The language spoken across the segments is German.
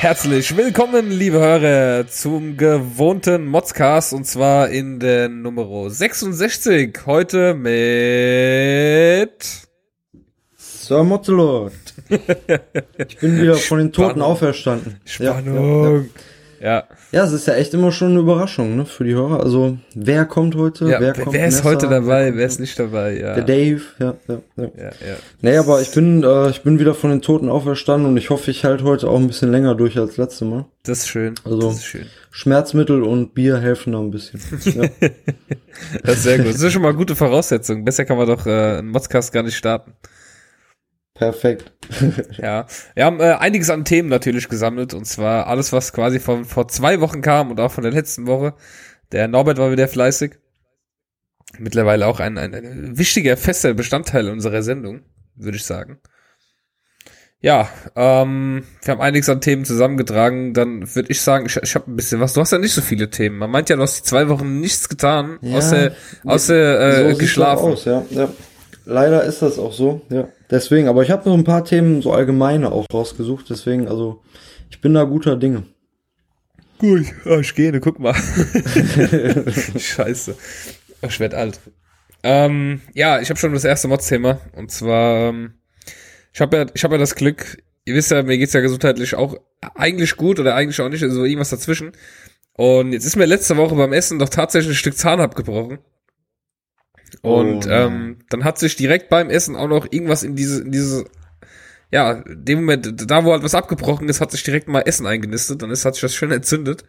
Herzlich willkommen, liebe Hörer, zum gewohnten Modscast und zwar in der Nummer 66. Heute mit Sir Motzelot. Ich bin wieder von den Toten auferstanden. Spannung. Ja, ja, ja. Ja. Ja, es ist ja echt immer schon eine Überraschung, ne, für die Hörer. Also, wer kommt heute? ja. wer kommt wer ist Nessa? heute dabei? Wer ist nicht dabei? Ja. Der Dave, ja, ja, ja. Ja, ja. Nee, aber ich bin, äh, ich bin wieder von den Toten auferstanden und ich hoffe, ich halte heute auch ein bisschen länger durch als letzte Mal. Das ist schön. Also- das ist schön. Schmerzmittel und Bier helfen da ein bisschen. Ja. Das ist sehr gut. Das ist schon mal gute Voraussetzung. Besser kann man doch äh, einen Modscast gar nicht starten. Perfekt. Ja, wir haben äh, einiges an Themen natürlich gesammelt und zwar alles, was quasi von vor zwei Wochen kam und auch von der letzten Woche. Der Norbert war wieder fleißig. Mittlerweile auch ein, ein, ein wichtiger, fester Bestandteil unserer Sendung, würde ich sagen. Ja, ähm, wir haben einiges an Themen zusammengetragen. Dann würde ich sagen, ich, ich habe ein bisschen was. Du hast ja nicht so viele Themen. Man meint ja, du hast die zwei Wochen nichts getan, Ja, außer, außer äh, so geschlafen. Aus, ja, ja. Leider ist das auch so, ja. Deswegen, aber ich habe so ein paar Themen so allgemeine auch rausgesucht, deswegen, also ich bin da guter Dinge. Gut, oh, ich gehe, guck mal. Scheiße. Ich werd alt. Ähm, ja, ich habe schon das erste Mods-Thema. Und zwar, ähm, ich habe ja, ich habe ja das Glück, ihr wisst ja, mir geht's ja gesundheitlich auch eigentlich gut oder eigentlich auch nicht, also irgendwas dazwischen. Und jetzt ist mir letzte Woche beim Essen doch tatsächlich ein Stück Zahn abgebrochen. Und Oh, ähm, dann hat sich direkt beim Essen auch noch irgendwas in diese, in diese, ja, dem Moment, da wo halt was abgebrochen ist, hat sich direkt mal Essen eingenistet, dann ist, hat sich das schön entzündet.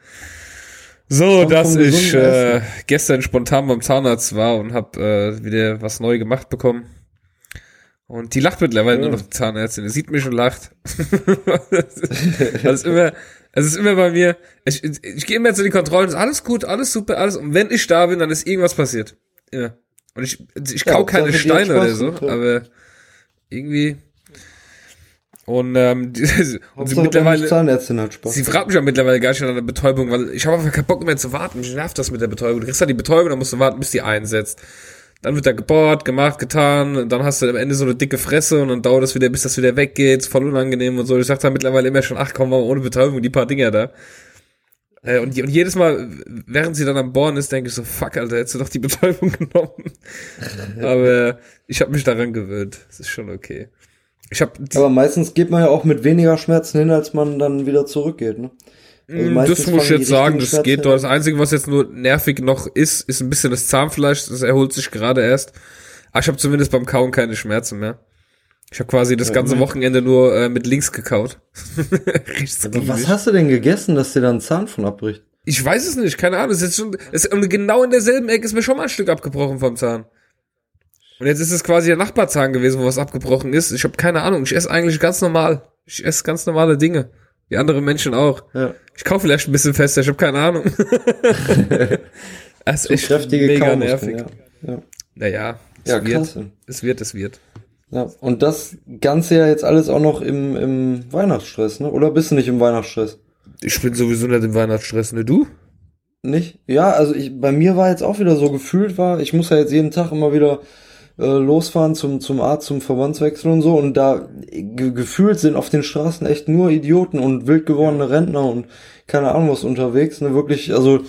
So, dass ich äh, Essen. gestern spontan beim Zahnarzt war und hab äh, wieder was neu gemacht bekommen. Und die lacht mittlerweile Ja. nur noch die Zahnärztin. Sie sieht mich und lacht. das, ist, das ist immer, es ist immer bei mir. Ich, ich, ich gehe immer zu den Kontrollen, ist alles gut, alles super, alles. Und wenn ich da bin, dann ist irgendwas passiert. Ja. Und ich, ich Ja, kau keine Steine oder so, ja. aber irgendwie. Und ähm, die, und sie mittlerweile. Zahnärztin hat Spaß. Sie fragt mich ja mittlerweile gar nicht nach der Betäubung, weil ich habe einfach keinen Bock mehr zu warten. Mich nervt das mit der Betäubung. Du kriegst halt die Betäubung, dann musst du warten, bis die einsetzt. Dann wird da gebohrt, gemacht, getan, und dann hast du am Ende so eine dicke Fresse und dann dauert das wieder, bis das wieder weggeht, voll unangenehm und so. Ich sag da mittlerweile immer schon, ach komm mal ohne Betäubung, die paar Dinger da. Äh, Und, und jedes Mal, während sie dann am Bohren ist, denke ich so, fuck, Alter, hättest du doch die Betäubung genommen. Aber ich habe mich daran gewöhnt. Das ist schon okay. Ich habe aber meistens geht man ja auch mit weniger Schmerzen hin, als man dann wieder zurückgeht, ne? Also Mm, das muss ich jetzt sagen, das geht Schmerzen doch. Das Einzige, was jetzt nur nervig noch ist, ist ein bisschen das Zahnfleisch. Das erholt sich gerade erst. Aber ich habe zumindest beim Kauen keine Schmerzen mehr. Ich habe quasi das ganze. Wochenende nur äh, mit links gekaut. Aber was hast du denn gegessen, dass dir dann ein Zahn von abbricht? Ich weiß es nicht, keine Ahnung. Es ist schon, es, und genau in derselben Ecke ist mir schon mal ein Stück abgebrochen vom Zahn. Und jetzt ist es quasi der Nachbarzahn gewesen, wo was abgebrochen ist. Ich habe keine Ahnung. Ich esse eigentlich ganz normal. Ich esse ganz normale Dinge. Wie andere Menschen auch. Ja. Ich kaufe vielleicht ein bisschen fester, ich habe keine Ahnung. das ist echt mega nervig. Ja. Ja. Naja, es ja, wird, es wird, es wird. Ja, und das Ganze ja jetzt alles auch noch im, im Weihnachtsstress, ne? Oder bist du nicht im Weihnachtsstress? Ich bin sowieso nicht im Weihnachtsstress, ne du? Nicht? Ja, also ich, bei mir war jetzt auch wieder so gefühlt war, ich muss ja jetzt jeden Tag immer wieder äh, losfahren zum, zum Arzt, zum Verbandswechsel und so und da ge gefühlt sind auf den Straßen echt nur Idioten und wild gewordene Rentner und keine Ahnung was unterwegs, ne? Wirklich, also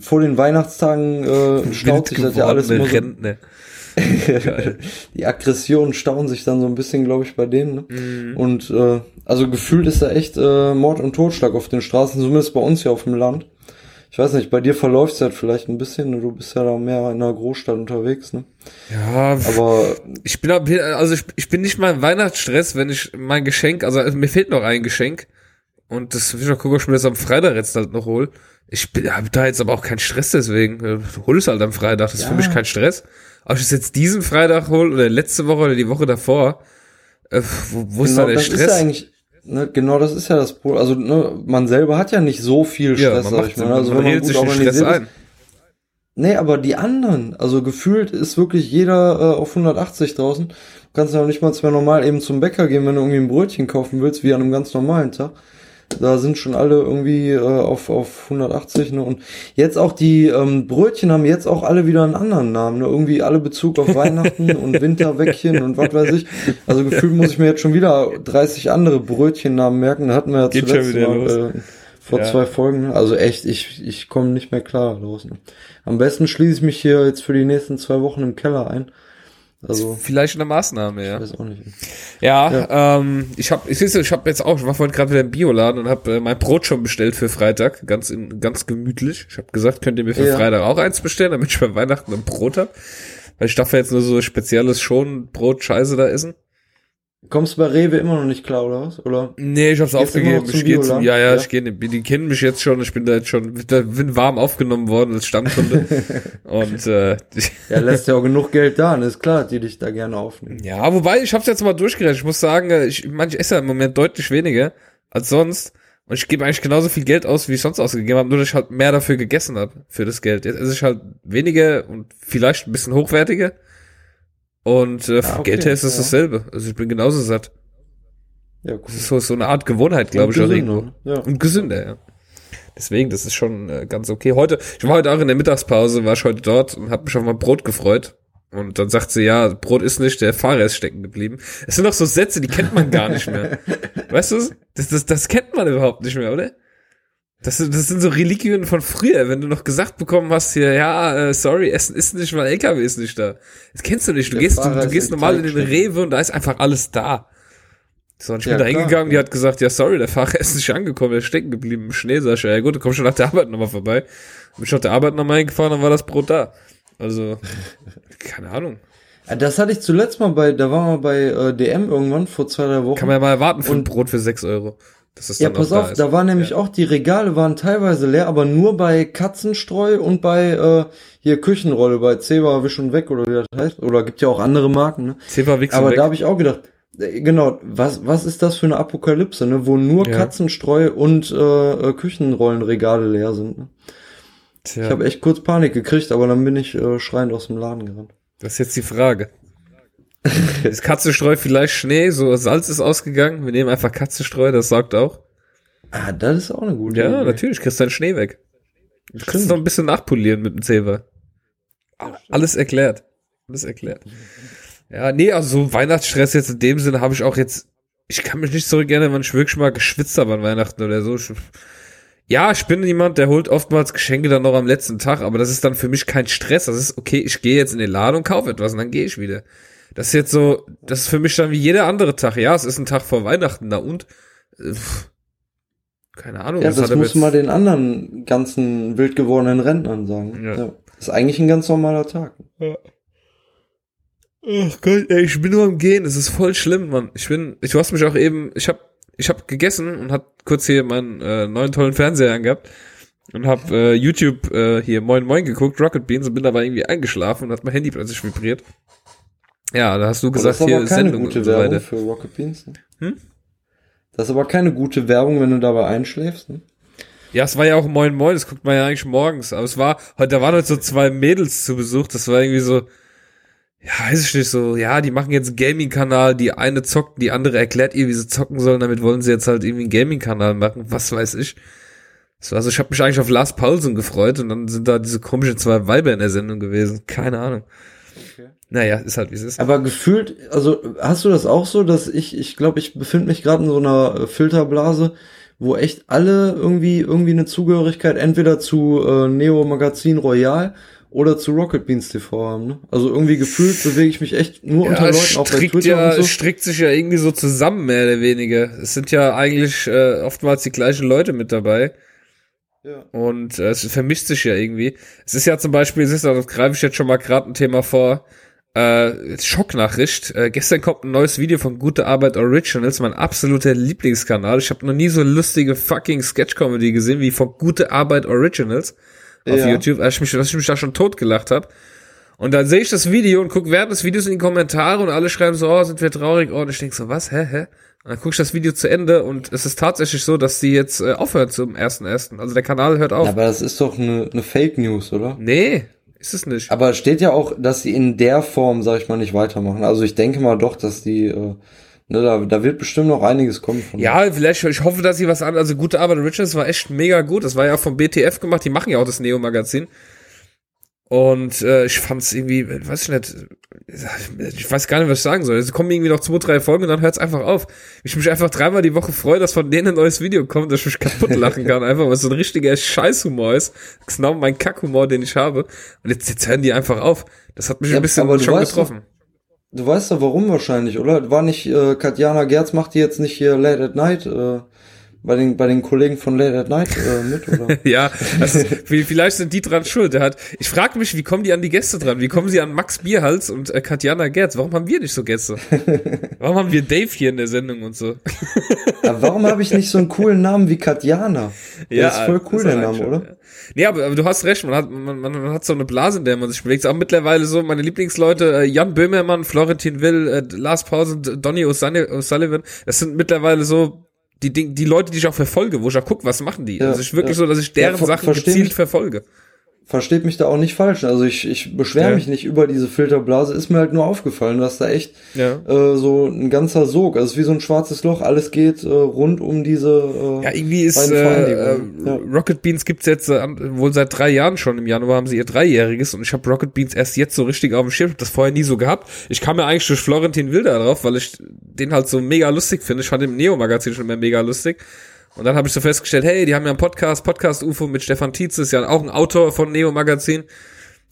vor den Weihnachtstagen äh, staut sich das ja alles immer so, Rentner. die Aggressionen stauen sich dann so ein bisschen, glaube ich, bei denen. Ne? Mhm. Und äh, also gefühlt ist da echt äh, Mord und Totschlag auf den Straßen, zumindest bei uns hier auf dem Land. Ich weiß nicht, bei dir verläuft es halt vielleicht ein bisschen, ne? du bist ja da mehr in einer Großstadt unterwegs, ne? Ja, Aber ich bin, also ich, ich bin nicht mal im Weihnachtsstress, wenn ich mein Geschenk, also mir fehlt noch ein Geschenk. Und das will ich noch gucken, ob ich mir das am Freitag jetzt halt noch hol. Ich bin, hab da jetzt aber auch keinen Stress deswegen. Äh, Hol es halt am Freitag, das ist für Ja. mich kein Stress. Ob ich es jetzt diesen Freitag hol oder letzte Woche oder die Woche davor, äh, wo, wo ist da genau der das ist ja Stress? eigentlich, ne, genau das ist ja das Problem. Also ne, man selber hat ja nicht so viel ja, Stress, man sag macht, ich mal. Also man wenn man redet gut sich Stress organisiert ist, ein. Nee, aber die anderen, also gefühlt ist wirklich jeder äh, auf 180 draußen. Du kannst ja noch nicht mal mehr normal eben zum Bäcker gehen, wenn du irgendwie ein Brötchen kaufen willst, wie an einem ganz normalen Tag. Da sind schon alle irgendwie äh, auf, auf 180. Ne? Und jetzt auch die ähm, Brötchen haben jetzt auch alle wieder einen anderen Namen. Ne? Irgendwie alle Bezug auf Weihnachten und Winterwäckchen und was weiß ich. Also gefühlt muss ich mir jetzt schon wieder 30 andere Brötchennamen merken. Da hatten wir ja Geht zuletzt mal, äh, vor Ja. zwei Folgen. Also echt, ich, ich komme nicht mehr klar los. Ne? Am besten schließe ich mich hier jetzt für die nächsten zwei Wochen im Keller ein. Also, Vielleicht eine Maßnahme, ja. ich weiß auch nicht. Ja, ähm, ich habe, ich, ich habe jetzt auch, ich war vorhin gerade wieder im Bioladen und habe äh, mein Brot schon bestellt für Freitag, ganz in, ganz gemütlich. Ich habe gesagt, könnt ihr mir für Ja. Freitag auch eins bestellen, damit ich bei Weihnachten ein Brot hab, weil ich darf ja jetzt nur so spezielles Schonbrot Scheiße da essen. Kommst du bei Rewe immer noch nicht klar, oder was? Oder? Nee, ich hab's Gehst aufgegeben. Ich gehe zum, ja, ja, Ja. ich gehe, die kennen mich jetzt schon, ich bin da jetzt schon, bin warm aufgenommen worden als Stammkunde. und äh, Ja, lässt ja auch genug Geld da, ne? ist klar, die dich da gerne aufnehmen. Ja, wobei, ich hab's jetzt mal durchgerechnet. Ich muss sagen, äh, ich, ich esse ja im Moment deutlich weniger als sonst. Und ich gebe eigentlich genauso viel Geld aus, wie ich sonst ausgegeben habe, nur dass ich halt mehr dafür gegessen habe, für das Geld. Jetzt esse ich halt weniger und vielleicht ein bisschen hochwertiger. Und äh, Ah, okay, Geld her ist es ja. dasselbe. Also ich bin genauso satt. Ja, cool. Das ist so, so eine Art Gewohnheit, glaube ich, Und auch gesünder, irgendwo. Ja. Und gesünder, ja. Deswegen, das ist schon äh, ganz okay. Heute, ich war heute auch in der Mittagspause, war ich heute dort und habe mich auf mein Brot gefreut. Und dann sagt sie, ja, Brot ist nicht, der Fahrer ist stecken geblieben. Es sind doch so Sätze, die kennt man gar nicht mehr. Weißt du? Das, das, das kennt man überhaupt nicht mehr, oder? Das, sind- das sind so Reliquien von früher, wenn du noch gesagt bekommen hast hier, ja, äh, sorry, Essen ist nicht, weil LKW ist nicht da. Das kennst du nicht. Du Der gehst, du, Fahrer du gehst normal in den Rewe und da ist einfach alles da. So, und ich Ja, bin da hingegangen, die hat gesagt, ja, sorry, der Fahrer ist nicht angekommen, der ist stecken geblieben im Schnee. Sag ich, ja gut, dann komm schon nach der Arbeit nochmal vorbei. Bin ich nach der Arbeit nochmal hingefahren, dann war das Brot da. Also, keine Ahnung. Ja, Das hatte ich zuletzt mal bei, da waren wir bei äh, DM irgendwann vor zwei, drei Wochen. Kann man ja mal erwarten für ein Und- Brot für 6 Euro. Dass das ja, pass auf, da da waren nämlich auch die Regale waren teilweise leer, aber nur bei Katzenstreu und bei äh, hier Küchenrolle, bei Zebra Wisch und Weg oder wie das heißt. Oder gibt ja auch andere Marken, ne? Zewa Wichsen Aber weg. da habe ich auch gedacht, äh, genau, was, was ist das für eine Apokalypse, ne? Wo nur Ja. Katzenstreu und äh, äh, Küchenrollenregale leer sind. Ne? Tja, Ich habe echt kurz Panik gekriegt, aber dann bin ich äh, schreiend aus dem Laden gerannt. das ist jetzt die Frage. ist Katzenstreu vielleicht Schnee? So Salz ist ausgegangen. Wir nehmen einfach Katzenstreu, das sagt auch. Ah, das ist auch eine gute Ja, Idee. natürlich, kriegst deinen Schnee weg. Du kannst Stimmt. noch ein bisschen nachpolieren mit dem Zewa. Alles erklärt. Alles erklärt. Ja, nee, also so Weihnachtsstress jetzt in dem Sinne habe ich auch jetzt, ich kann mich nicht zurück erinnern, wann ich wirklich mal geschwitzt habe an Weihnachten oder so. Ja, ich bin jemand, der holt oftmals Geschenke dann noch am letzten Tag, aber das ist dann für mich kein Stress. Das ist okay, ich gehe jetzt in den Laden und kaufe etwas und dann gehe ich wieder. Das ist jetzt so, das ist für mich dann wie jeder andere Tag. Ja, es ist ein Tag vor Weihnachten, na und? Äh, pff, Keine Ahnung. Ja, das muss mal den anderen ganzen wild gewordenen Rentnern sagen. Ja. Ja. Das ist eigentlich ein ganz normaler Tag. Ach Gott, ey, ich bin nur am Gehen, es ist voll schlimm, Mann. Ich bin, ich, du hast mich auch eben, ich hab, ich hab gegessen und hab kurz hier meinen äh, neuen tollen Fernseher angehabt und hab äh, YouTube äh, hier Moin Moin geguckt, Rocket Beans und bin dabei irgendwie eingeschlafen und hat mein Handy plötzlich vibriert. Ja, da hast du gesagt, das hier ist keine Sendung gute so Werbung für Rocket Beans. Ne? Hm? Das ist aber keine gute Werbung, wenn du dabei einschläfst. Ne? Ja, es war ja auch Moin Moin, das guckt man ja eigentlich morgens. Aber es war, heute, da waren heute so zwei Mädels zu Besuch, das war irgendwie so, ja, weiß ich nicht, so, ja, die machen jetzt einen Gaming-Kanal, die eine zockt, die andere erklärt ihr, wie sie zocken sollen, damit wollen sie jetzt halt irgendwie einen Gaming-Kanal machen, was weiß ich. So, also ich habe mich eigentlich auf Lars Paulsen gefreut und dann sind da diese komischen zwei Weiber in der Sendung gewesen. Keine Ahnung. Okay. Naja, ist halt wie es ist. Aber gefühlt, also hast du das auch so, dass ich, ich glaube, ich befinde mich gerade in so einer äh, Filterblase, wo echt alle irgendwie irgendwie eine Zugehörigkeit entweder zu äh, Neo Magazin Royal oder zu Rocket Beans TV haben. Ne? Also irgendwie gefühlt bewege ich mich echt nur unter es Leuten, strickt Twitter ja, und so. es strickt sich ja irgendwie so zusammen, mehr oder weniger. Es sind ja eigentlich äh, oftmals die gleichen Leute mit dabei. Ja. Und äh, es vermischt sich ja irgendwie. Es ist ja zum Beispiel, ist, ja, das greife ich jetzt schon mal gerade ein Thema vor, äh, Schocknachricht. Äh, gestern kommt ein neues Video von Gute Arbeit Originals, mein absoluter Lieblingskanal. Ich habe noch nie so lustige fucking Sketch-Comedy gesehen wie von Gute Arbeit Originals auf Ja. YouTube, als ich mich, dass ich mich da schon totgelacht habe. Und dann sehe ich das Video und gucke während des Videos in die Kommentare und alle schreiben so, oh, sind wir traurig, oh, und ich denk so, was, hä, hä? Und dann gucke ich das Video zu Ende und es ist tatsächlich so, dass die jetzt äh, aufhört zum ersten ersten. Also der Kanal hört auf. Ja, aber das ist doch eine, eine Fake News, oder? nee, ist es nicht. Aber es steht ja auch, dass sie in der Form, sag ich mal, nicht weitermachen. Also ich denke mal doch, dass die äh, Ne, da, da wird bestimmt noch einiges kommen von Ja, vielleicht, ich hoffe, dass sie was an, also gute Arbeit. Richards war echt mega gut. Das war ja vom BTF gemacht, die machen ja auch das Neo-Magazin. Und äh, ich fand's irgendwie, weiß ich nicht, ich weiß gar nicht, was ich sagen soll. Es kommen irgendwie noch zwei, drei Folgen und dann hört's einfach auf. Ich mich einfach dreimal die Woche freue, dass von denen ein neues Video kommt, dass ich mich kaputt lachen kann, einfach, weil es so ein richtiger Scheißhumor ist. Das ist genau mein Kackhumor, den ich habe. Und jetzt, jetzt hören die einfach auf. Das hat mich Ja, ein bisschen aber du schon weißt getroffen. Du weißt doch warum wahrscheinlich, oder? War nicht, äh, Katjana Gerz macht die jetzt nicht hier Late at Night, äh, bei den, bei den Kollegen von Late at Night äh, mit, oder? Ja, also, vi- vielleicht sind die dran schuld. Der hat, ich frage mich, wie kommen die an die Gäste dran? Wie kommen sie an Max Bierhals und äh, Katjana Gerz? Warum haben wir nicht so Gäste? Warum haben wir Dave hier in der Sendung und so? Aber warum habe ich nicht so einen coolen Namen wie Katjana? Der ist voll cool, der er Name, schon, oder? Ja. Nee, aber, aber du hast recht, man hat, man, man, man hat so eine Blase, in der man sich bewegt. Auch mittlerweile so meine Lieblingsleute, äh, Jan Böhmermann, Florentin Will, äh, Lars Pausen, Donny O'Sulli- O'Sullivan, das sind mittlerweile so die, Ding, die Leute, die ich auch verfolge, wo ich auch guck, was machen die. Ja, also ich wirklich ja. so, dass ich deren Ja, ver- Sachen gezielt verfolge. Versteht mich da auch nicht falsch. Also ich, ich beschwere Ja. mich nicht über diese Filterblase. Ist mir halt nur aufgefallen, dass da echt Ja. äh, so ein ganzer Sog, also es ist wie so ein schwarzes Loch, alles geht äh, rund um diese äh, Ja, irgendwie ist äh, äh. Ja. Rocket Beans gibt's jetzt äh, wohl seit drei Jahren schon. Im Januar haben sie ihr Dreijähriges und ich habe Rocket Beans erst jetzt so richtig auf dem Schirm. Ich hab das vorher nie so gehabt. Ich kam ja eigentlich durch Florentin Wilder drauf, weil ich den halt so mega lustig finde. Ich fand den im Neo-Magazin schon immer mega lustig. Und dann habe ich so festgestellt, hey, die haben ja einen Podcast, Podcast UFO mit Stefan Tietze, ist ja auch ein Autor von Neo Magazin.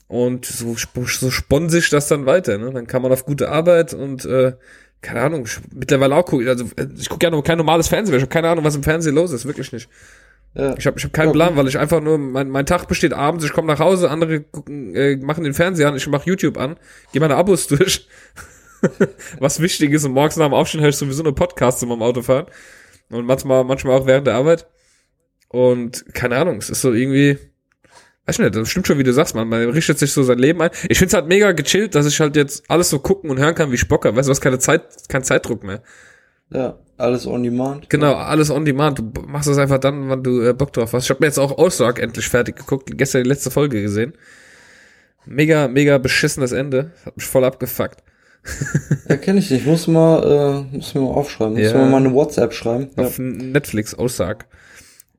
Und so, so spon sich das dann weiter, ne? Dann kann man auf gute Arbeit und äh, keine Ahnung, ich, mittlerweile auch gucke, also äh, ich gucke ja noch kein normales Fernsehen, ich habe keine Ahnung, was im Fernsehen los ist, wirklich nicht. ja. Ich habe ich hab keinen Plan, weil ich einfach nur, mein, mein Tag besteht abends, ich komme nach Hause, andere gucken, äh, machen den Fernseher an, ich mache YouTube an, gehe meine Abos durch, was wichtig ist und morgens nach dem Aufstehen höre ich sowieso eine Podcasts in meinem Auto fahren und manchmal, manchmal auch während der Arbeit und keine Ahnung, es ist so irgendwie, weiß ich nicht, das stimmt schon, wie du sagst, man, man richtet sich so sein Leben ein. Ich find's halt mega gechillt, dass ich halt jetzt alles so gucken und hören kann, wie ich Bock hab. Weißt du, was keine Zeit, kein Zeitdruck mehr. ja, alles on demand. Genau, alles on demand. Du machst das einfach dann, wann du äh, Bock drauf hast. Ich habe mir jetzt auch Ozark endlich fertig geguckt, gestern die letzte Folge gesehen. Mega, mega beschissenes Ende. Hat mich voll abgefuckt. Ja, kenne ich nicht. Muss mal, äh, muss mir mal aufschreiben. Muss Ja. mir mal eine WhatsApp schreiben. Ja. Auf Netflix, Ozark.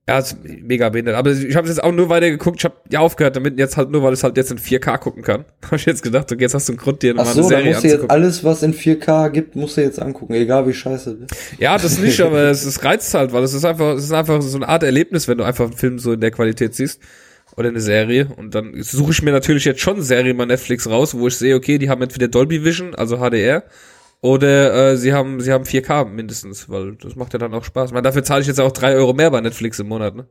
Ja, ist mega behindert. Aber ich habe jetzt auch nur weiter geguckt. Ich habe ja aufgehört damit jetzt halt nur, weil ich es halt jetzt in 4K gucken kann. Habe ich jetzt gedacht, okay, jetzt hast du einen Grund, dir Ach nochmal so, eine Serie musst du jetzt alles, was in 4K gibt, musst du jetzt angucken, egal wie scheiße. Ja, das nicht, aber es, es reizt halt, weil es ist einfach, es ist einfach so eine Art Erlebnis, wenn du einfach einen Film so in der Qualität siehst. Oder eine Serie. Und dann suche ich mir natürlich jetzt schon Serien bei Netflix raus, wo ich sehe, okay, die haben entweder Dolby Vision, also HDR, oder äh, sie haben, sie haben 4K mindestens, weil das macht ja dann auch Spaß. Meine, dafür zahle ich jetzt auch drei Euro mehr bei Netflix im Monat, ne?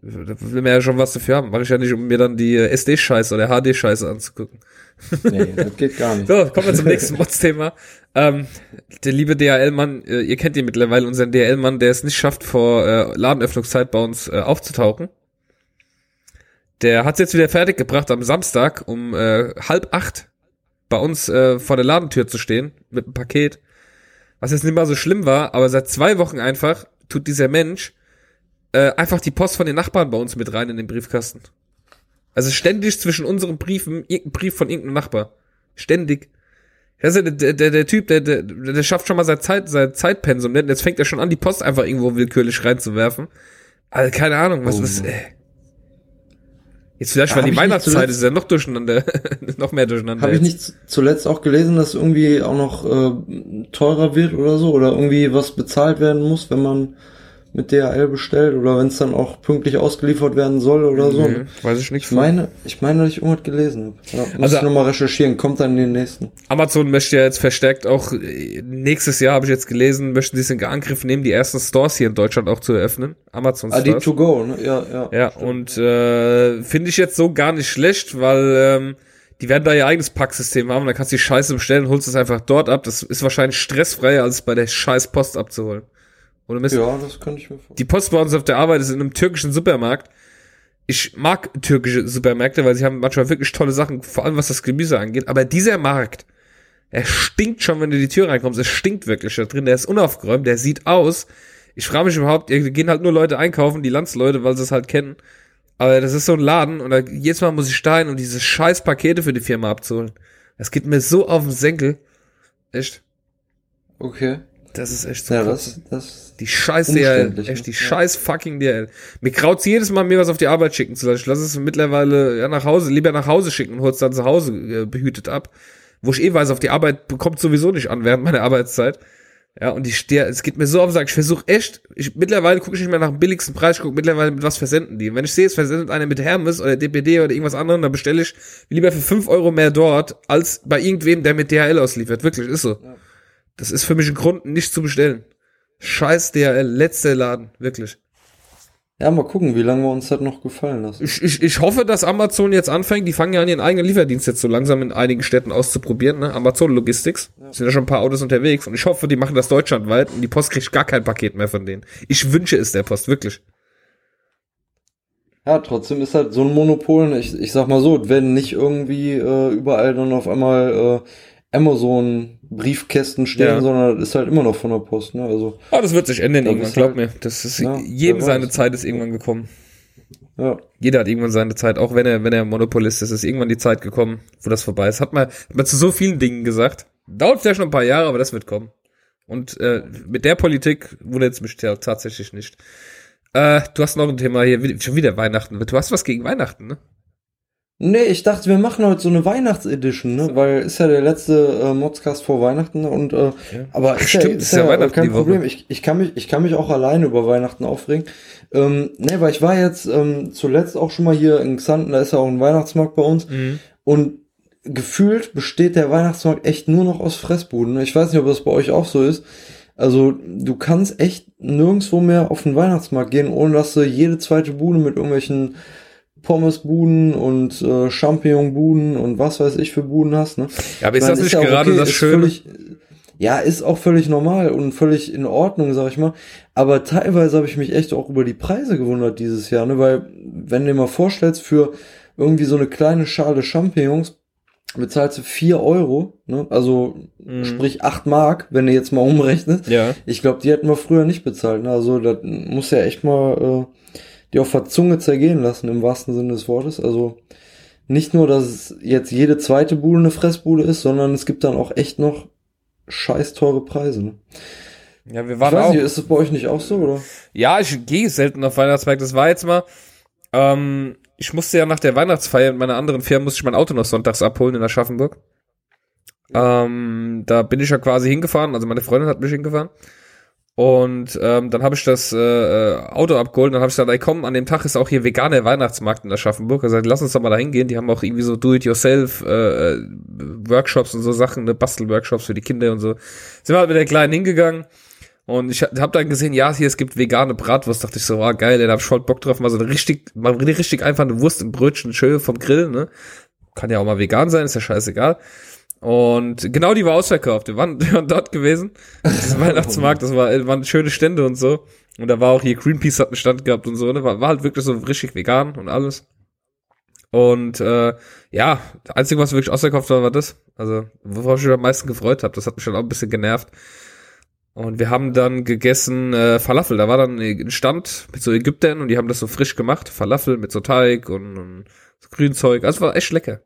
Da will man ja schon was dafür haben. Mache ich ja nicht, um mir dann die äh, SD-Scheiße oder HD-Scheiße anzugucken. Nee, das geht gar nicht. So, kommen wir zum nächsten Mods-Thema. Ähm, der liebe DHL-Mann, äh, ihr kennt ihn mittlerweile, unseren DHL-Mann, der es nicht schafft, vor äh, Ladenöffnungszeit bei uns äh, aufzutauchen. Der hat jetzt wieder fertiggebracht, am Samstag um äh, halb acht bei uns äh, vor der Ladentür zu stehen mit einem Paket. Was jetzt nicht mal so schlimm war, aber seit zwei Wochen einfach tut dieser Mensch äh, einfach die Post von den Nachbarn bei uns mit rein in den Briefkasten. Also ständig zwischen unseren Briefen irgendein Brief von irgendeinem Nachbar. Ständig. Das ist ja der, der, der Typ, der, der, der schafft schon mal sein, Zeit, sein Zeitpensum. nicht? Und Jetzt fängt er schon an, die Post einfach irgendwo willkürlich reinzuwerfen. Also keine Ahnung, was, Oh Mann. äh. Jetzt vielleicht, weil die Weihnachtszeit ist ja noch durcheinander, noch mehr durcheinander. Habe ich nicht zuletzt auch gelesen, dass irgendwie auch noch äh, teurer wird oder so? Oder irgendwie was bezahlt werden muss, wenn man mit DHL bestellt? Oder wenn es dann auch pünktlich ausgeliefert werden soll oder so? Mhm, weiß ich nicht. Ich meine, ich meine, dass ich irgendwas gelesen habe. Ja, muss Also- ich nochmal recherchieren, kommt dann in den nächsten. Amazon möchte ja jetzt verstärkt auch, äh, nächstes Jahr habe ich jetzt gelesen, möchten sie es in Angriff nehmen, die ersten Stores hier in Deutschland auch zu eröffnen. Amazon Ah, die Stores. to go, ne? Ja, ja. Ja, und äh, finde ich jetzt so gar nicht schlecht, weil ähm, die werden da ihr eigenes Packsystem haben. Da kannst du die Scheiße bestellen, holst es einfach dort ab. Das ist wahrscheinlich stressfreier, als bei der scheiß Post abzuholen. Oder Mist. Ja, das könnte ich mir vorstellen. Die Post bei uns auf der Arbeit ist in einem türkischen Supermarkt. Ich mag türkische Supermärkte, weil sie haben manchmal wirklich tolle Sachen, vor allem was das Gemüse angeht. Aber dieser Markt, er stinkt schon, wenn du die Tür reinkommst. Es stinkt wirklich da drin. Der ist unaufgeräumt, der sieht aus. Ich frage mich überhaupt, hier gehen halt nur Leute einkaufen, die Landsleute, weil sie es halt kennen. Aber das ist so ein Laden und da, jedes Mal muss ich da hin, um diese scheiß Pakete für die Firma abzuholen. Das geht mir so auf den Senkel. Echt. Okay. Das ist echt so Ja, krass. das, das. Die scheiß DHL. Umständlich, Echt, die ne? scheiß fucking DHL. Mir graut's jedes Mal, mir was auf die Arbeit schicken zu lassen. Ich lasse es mittlerweile ja, nach Hause, lieber nach Hause schicken und hol's dann zu Hause äh, behütet ab. Wo ich eh weiß, auf die Arbeit bekommt sowieso nicht an während meiner Arbeitszeit. Ja, und ich stehe, es geht mir so auf den Sack. Ich versuche echt, ich, mittlerweile gucke ich nicht mehr nach dem billigsten Preis, ich gucke mittlerweile mit was versenden die. Wenn ich sehe, es versendet einer mit Hermes oder DPD oder irgendwas anderem, dann bestelle ich lieber für 5 Euro mehr dort, als bei irgendwem, der mit DHL ausliefert. Wirklich, ist so. Das ist für mich ein Grund, nicht zu bestellen. Scheiß DHL, letzter Laden, wirklich. Ja, mal gucken, wie lange wir uns das noch gefallen lassen. Ich, ich, ich hoffe, dass Amazon jetzt anfängt, die fangen ja an, ihren eigenen Lieferdienst jetzt so langsam in einigen Städten auszuprobieren, ne? Amazon Logistics. Sind ja schon ein paar Autos unterwegs und ich hoffe, die machen das deutschlandweit und die Post kriegt gar kein Paket mehr von denen. Ich wünsche es der Post, wirklich. Ja, trotzdem ist halt so ein Monopol, ich, ich sag mal so, wenn nicht irgendwie äh, überall dann auf einmal äh, Amazon-Briefkästen stehen, Ja. sondern das ist halt immer noch von der Post, ne? Also, Aber das wird sich ändern irgendwann, glaub halt- mir. Das ist, Ja, jedem seine. Zeit ist irgendwann gekommen. ja. Jeder hat irgendwann seine Zeit, auch wenn er, wenn er Monopolist ist, ist irgendwann die Zeit gekommen, wo das vorbei ist. Hat man, hat man zu so vielen Dingen gesagt. Dauert vielleicht noch ein paar Jahre, aber das wird kommen. Und äh, mit der Politik wundert es mich ta- tatsächlich nicht. Äh, du hast noch ein Thema hier, schon wieder Weihnachten. Du hast was gegen Weihnachten, ne? Nee, ich dachte, wir machen heute so eine Weihnachtsedition, ne? Weil ist ja der letzte äh, Modscast vor Weihnachten und äh, aber ist Stimmt, ja, ist ist ja ja, Weihnachten kein. Problem. Ich, ich kann mich ich kann mich auch alleine über Weihnachten aufregen. Ähm, nee, weil ich war jetzt ähm, zuletzt auch schon mal hier in Xanten, da ist ja auch ein Weihnachtsmarkt bei uns und gefühlt besteht der Weihnachtsmarkt echt nur noch aus Fressbuden. ne? Ich weiß nicht, ob das bei euch auch so ist. Also du kannst echt nirgendwo mehr auf den Weihnachtsmarkt gehen, ohne dass du jede zweite Bude mit irgendwelchen Pommesbuden und äh, Champignonbuden und was weiß ich für Buden hast. Ne? Ja, aber ist Ich meine, das nicht ja auch gerade das ist Schöne? Völlig, ja, ist auch völlig normal und völlig in Ordnung, sag ich mal. Aber teilweise habe ich mich echt auch über die Preise gewundert dieses Jahr, ne? Weil, wenn du dir mal vorstellst, für irgendwie so eine kleine Schale Champignons bezahlst du vier Euro, ne? Also Mhm. sprich acht Mark, wenn du jetzt mal umrechnest. Ja. Ich glaube, die hätten wir früher nicht bezahlt. Ne? Also das muss ja echt mal äh, die auf der Zunge zergehen lassen, im wahrsten Sinne des Wortes. Also nicht nur, dass es jetzt jede zweite Bude eine Fressbude ist, sondern es gibt dann auch echt noch scheiß teure Preise. Ne? Ja, wir Ich waren weiß auch. nicht, ist das bei euch nicht auch so, oder? Ja, ich gehe selten auf Weihnachtsmärkte. Das war jetzt mal. Ähm, ich musste ja nach der Weihnachtsfeier mit meiner anderen Firma musste ich mein Auto noch sonntags abholen in Aschaffenburg. Ähm, da bin ich ja quasi hingefahren, also meine Freundin hat mich hingefahren. Und ähm, dann habe ich das äh, äh, Auto abgeholt, dann habe ich gesagt, ey komm, an dem Tag ist auch hier veganer Weihnachtsmarkt in Aschaffenburg. Er sagt, lass uns doch mal da hingehen. Die haben auch irgendwie so Do-it-yourself äh, äh, Workshops und so Sachen, ne, Bastelworkshops für die Kinder und so. Sind wir halt mit der Kleinen hingegangen. Und ich habe dann gesehen, ja, hier, es gibt vegane Bratwurst. Dachte ich so, ah, geil, da hab ich voll Bock drauf. Mal so eine richtig, mal richtig einfach eine Wurst und Brötchen schön vom Grill, ne? Kann ja auch mal vegan sein, ist ja scheißegal. Und genau die war ausverkauft. Wir waren, wir waren dort gewesen. Das Weihnachtsmarkt, das war, waren schöne Stände und so. Und da war auch hier Greenpeace hat einen Stand gehabt und so, ne? War, war halt wirklich so richtig vegan und alles. Und äh, ja, das Einzige, was wirklich ausverkauft war, war das. Also, worauf ich mich am meisten gefreut habe. Das hat mich schon auch ein bisschen genervt. Und wir haben dann gegessen äh, Falafel. Da war dann ein Stand mit so Ägyptern und die haben das so frisch gemacht. Falafel mit so Teig und, und so Grünzeug. Also war echt lecker.